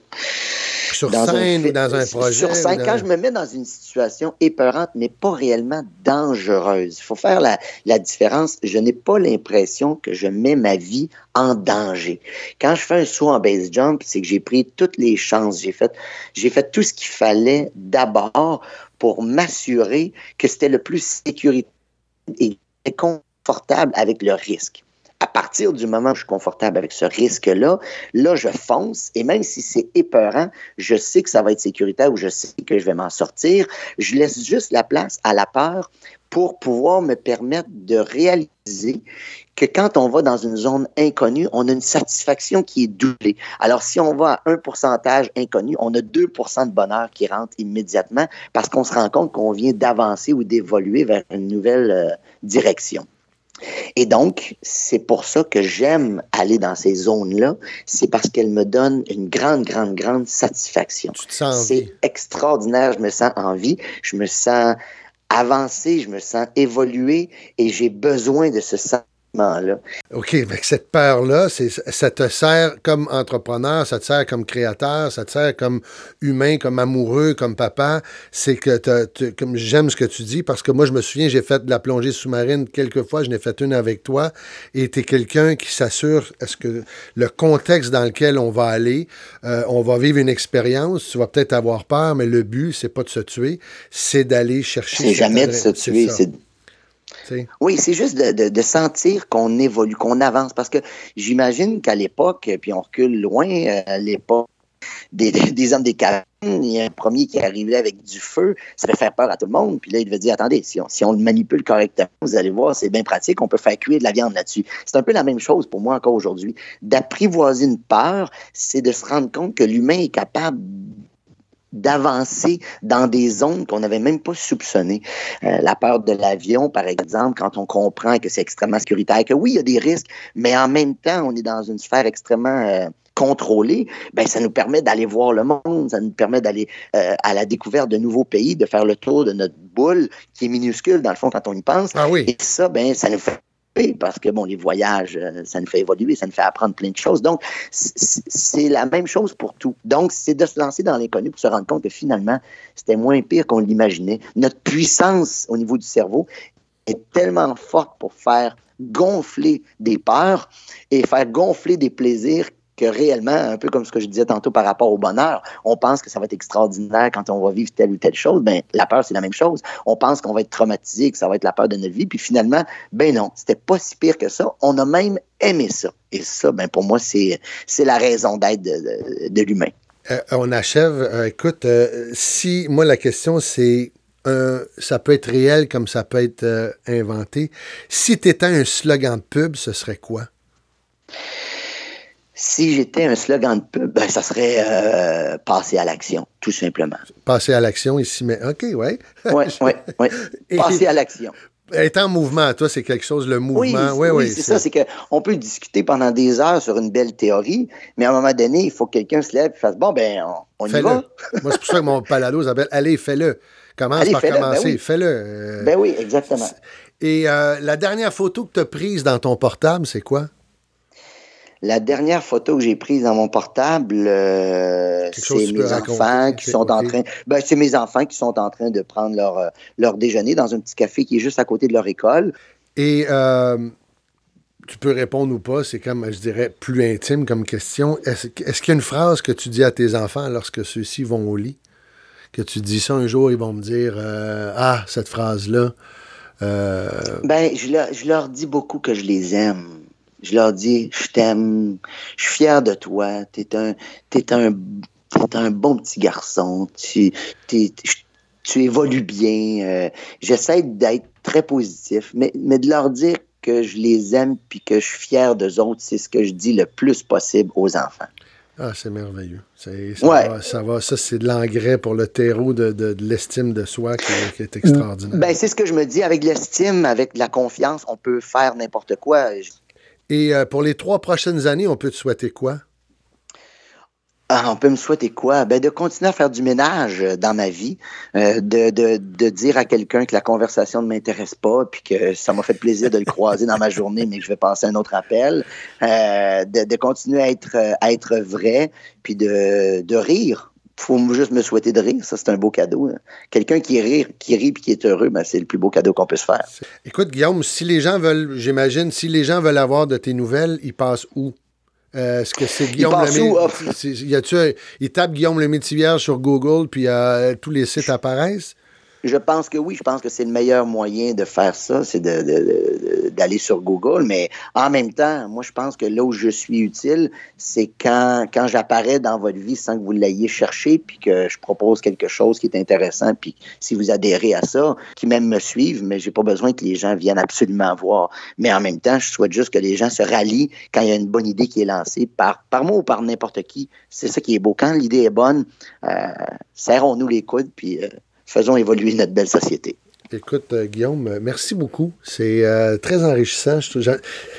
A: sur dans scène un, ou dans un projet.
G: Sur scène,
A: dans...
G: quand je me mets dans une situation épeurante, mais pas réellement dangereuse. Il faut faire la, la différence. Je n'ai pas l'impression que je mets ma vie en danger. Quand je fais un saut en base jump, c'est que j'ai pris toutes les chances. J'ai fait, j'ai fait tout ce qu'il fallait d'abord pour m'assurer que c'était le plus sécuritaire et confortable avec le risque. À partir du moment où je suis confortable avec ce risque-là, là, je fonce et même si c'est épeurant, je sais que ça va être sécuritaire ou je sais que je vais m'en sortir. Je laisse juste la place à la peur pour pouvoir me permettre de réaliser que quand on va dans une zone inconnue, on a une satisfaction qui est doublée. Alors, si on va à un pourcentage inconnu, on a 2% de bonheur qui rentre immédiatement parce qu'on se rend compte qu'on vient d'avancer ou d'évoluer vers une nouvelle euh, direction. Et donc, c'est pour ça que j'aime aller dans ces zones-là. C'est parce qu'elles me donnent une grande, grande, grande satisfaction. C'est extraordinaire. Je me sens en vie. Je me sens avancer, je me sens évoluer et j'ai besoin de ce sentiment Là.
A: OK, mais cette peur-là, ça te sert comme entrepreneur, ça te sert comme créateur, ça te sert comme humain, comme amoureux, comme papa. C'est que t comme j'aime ce que tu dis parce que moi, je me souviens, j'ai fait de la plongée sous-marine quelques fois, je n'ai fait une avec toi et tu es quelqu'un qui s'assure est-ce que le contexte dans lequel on va aller, euh, on va vivre une expérience, tu vas peut-être avoir peur, mais le but, c'est pas de se tuer, c'est d'aller chercher.
G: C'est jamais de se tuer, c'est oui, c'est juste de, sentir qu'on évolue, qu'on avance. Parce que j'imagine qu'à l'époque, puis on recule loin, euh, à l'époque des, hommes des cavernes. Il y a un premier qui arrivé avec du feu. Ça fait faire peur à tout le monde. Puis là, il devait dire, attendez, si on, si on le manipule correctement, vous allez voir, c'est bien pratique. On peut faire cuire de la viande là-dessus. C'est un peu la même chose pour moi encore aujourd'hui. D'apprivoiser une peur, c'est de se rendre compte que l'humain est capable d'avancer dans des zones qu'on n'avait même pas soupçonnées. Euh, la peur de l'avion, par exemple, quand on comprend que c'est extrêmement sécuritaire, que oui, il y a des risques, mais en même temps, on est dans une sphère extrêmement euh, contrôlée, ben ça nous permet d'aller voir le monde, ça nous permet d'aller euh, à la découverte de nouveaux pays, de faire le tour de notre boule qui est minuscule dans le fond quand on y pense.
A: Ah oui.
G: Et ça, ben ça nous fait parce que bon, les voyages, euh, ça nous fait évoluer, ça nous fait apprendre plein de choses. Donc, c'est la même chose pour tout. Donc, c'est de se lancer dans l'inconnu pour se rendre compte que finalement, c'était moins pire qu'on l'imaginait. Notre puissance au niveau du cerveau est tellement forte pour faire gonfler des peurs et faire gonfler des plaisirs que réellement, un peu comme ce que je disais tantôt par rapport au bonheur, on pense que ça va être extraordinaire quand on va vivre telle ou telle chose. Ben, la peur, c'est la même chose. On pense qu'on va être traumatisé, que ça va être la peur de notre vie. Puis finalement, ben non, c'était pas si pire que ça. On a même aimé ça. Et ça, ben, pour moi, c'est, la raison d'être de, de, l'humain.
A: Euh, on achève. Euh, écoute, euh, si, moi, la question, c'est ça peut être réel comme ça peut être inventé. Si tu étais un slogan de pub, ce serait quoi?
G: Si j'étais un slogan de pub, ben, ça serait euh, passer à l'action, tout simplement.
A: Passer à l'action ici, mais OK,
G: ouais. Oui, oui, oui. Passer à l'action.
A: Être en mouvement, toi, c'est quelque chose, le mouvement. Oui, oui,
G: oui c'est ça. C'est qu'on peut discuter pendant des heures sur une belle théorie, mais à un moment donné, il faut que quelqu'un se lève et fasse Bon, ben, on, y va.
A: Moi, c'est pour ça que mon palado s'appelle Allez, fais-le. Commence par ben commencer. Fais-le.
G: Ben oui, exactement.
A: Et euh, la dernière photo que tu as prise dans ton portable, c'est quoi?
G: La dernière photo que j'ai prise dans mon portable, euh, c'est mes enfants qui sont en train. Ben, c'est mes enfants qui sont en train de prendre leur, euh, leur déjeuner dans un petit café qui est juste à côté de leur école.
A: Et euh, tu peux répondre ou pas, c'est comme, je dirais, plus intime comme question. Est-ce, qu'il y a une phrase que tu dis à tes enfants lorsque ceux-ci vont au lit? Que tu dis ça un jour, ils vont me dire Ah, cette phrase-là.
G: Ben, je leur dis beaucoup que je les aime je leur dis, je t'aime, je suis fier de toi, t'es un, es un, un bon petit garçon, tu, tu évolues bien. Euh, j'essaie d'être très positif, mais, mais de leur dire que je les aime puis que je suis fier d'eux autres, c'est ce que je dis le plus possible aux enfants.
A: Ah, c'est merveilleux. Ça, va, ça, va, ça c'est de l'engrais pour le terreau de, de, l'estime de soi qui, qui est extraordinaire.
G: Ben, c'est ce que je me dis. Avec l'estime, avec la confiance, on peut faire n'importe quoi.
A: Et euh, pour les trois prochaines années, on peut te souhaiter quoi?
G: Ah, on peut me souhaiter quoi? Ben, de continuer à faire du ménage euh, dans ma vie, euh, de, de, dire à quelqu'un que la conversation ne m'intéresse pas, puis que ça m'a fait plaisir de le croiser dans ma journée, mais que je vais passer un autre appel, de, continuer à être, vrai, puis de rire faut juste me souhaiter de rire. Ça, c'est un beau cadeau. Hein. Quelqu'un qui rit, qui rit puis qui est heureux, ben, c'est le plus beau cadeau qu'on peut se faire.
A: Écoute, Guillaume, si les gens veulent, j'imagine, si les gens veulent avoir de tes nouvelles, ils passent où? Euh, est-ce que c'est Guillaume Lemay? Il tape Guillaume Lemay-Tivierge sur Google, puis euh, tous les sites apparaissent?
G: Je pense que oui, je pense que c'est le meilleur moyen de faire ça, c'est d'aller sur Google. Mais en même temps, moi, je pense que là où je suis utile, c'est quand, quand j'apparais dans votre vie sans que vous l'ayez cherché, puis que je propose quelque chose qui est intéressant, puis si vous adhérez à ça, qui même me suivent, mais j'ai pas besoin que les gens viennent absolument voir. Mais en même temps, je souhaite juste que les gens se rallient quand il y a une bonne idée qui est lancée par, par moi ou par n'importe qui. C'est ça qui est beau. Quand l'idée est bonne, euh, serrons-nous les coudes, puis euh, faisons évoluer notre belle société.
A: Écoute, euh, Guillaume, merci beaucoup. C'est euh, très enrichissant.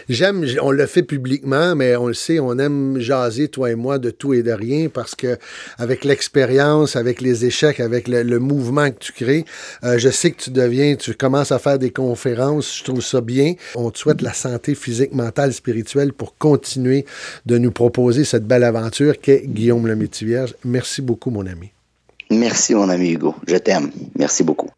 A: J'aime, on le fait publiquement, mais on le sait, on aime jaser, toi et moi, de tout et de rien parce que avec l'expérience, avec les échecs, avec le, mouvement que tu crées, euh, je sais que tu deviens, tu commences à faire des conférences. Je trouve ça bien. On te souhaite la santé physique, mentale, spirituelle pour continuer de nous proposer cette belle aventure qu'est Guillaume le Vierge. Merci beaucoup, mon ami.
G: Merci, mon ami Hugo. Je t'aime. Merci beaucoup.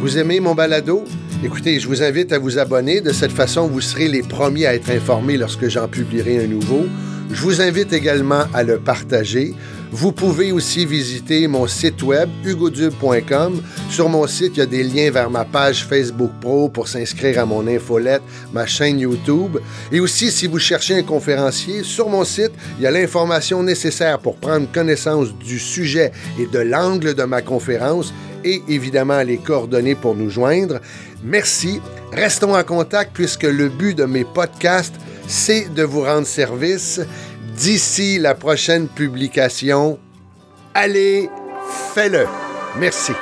A: Vous aimez mon balado? Écoutez, je vous invite à vous abonner. De cette façon, vous serez les premiers à être informés lorsque j'en publierai un nouveau. Je vous invite également à le partager. Vous pouvez aussi visiter mon site web hugodube.com. Sur mon site, il y a des liens vers ma page Facebook Pro pour s'inscrire à mon infolette, ma chaîne YouTube. Et aussi, si vous cherchez un conférencier, sur mon site, il y a l'information nécessaire pour prendre connaissance du sujet et de l'angle de ma conférence et évidemment les coordonnées pour nous joindre. Merci. Restons en contact puisque le but de mes podcasts, c'est de vous rendre service. D'ici la prochaine publication, allez, fais-le. Merci.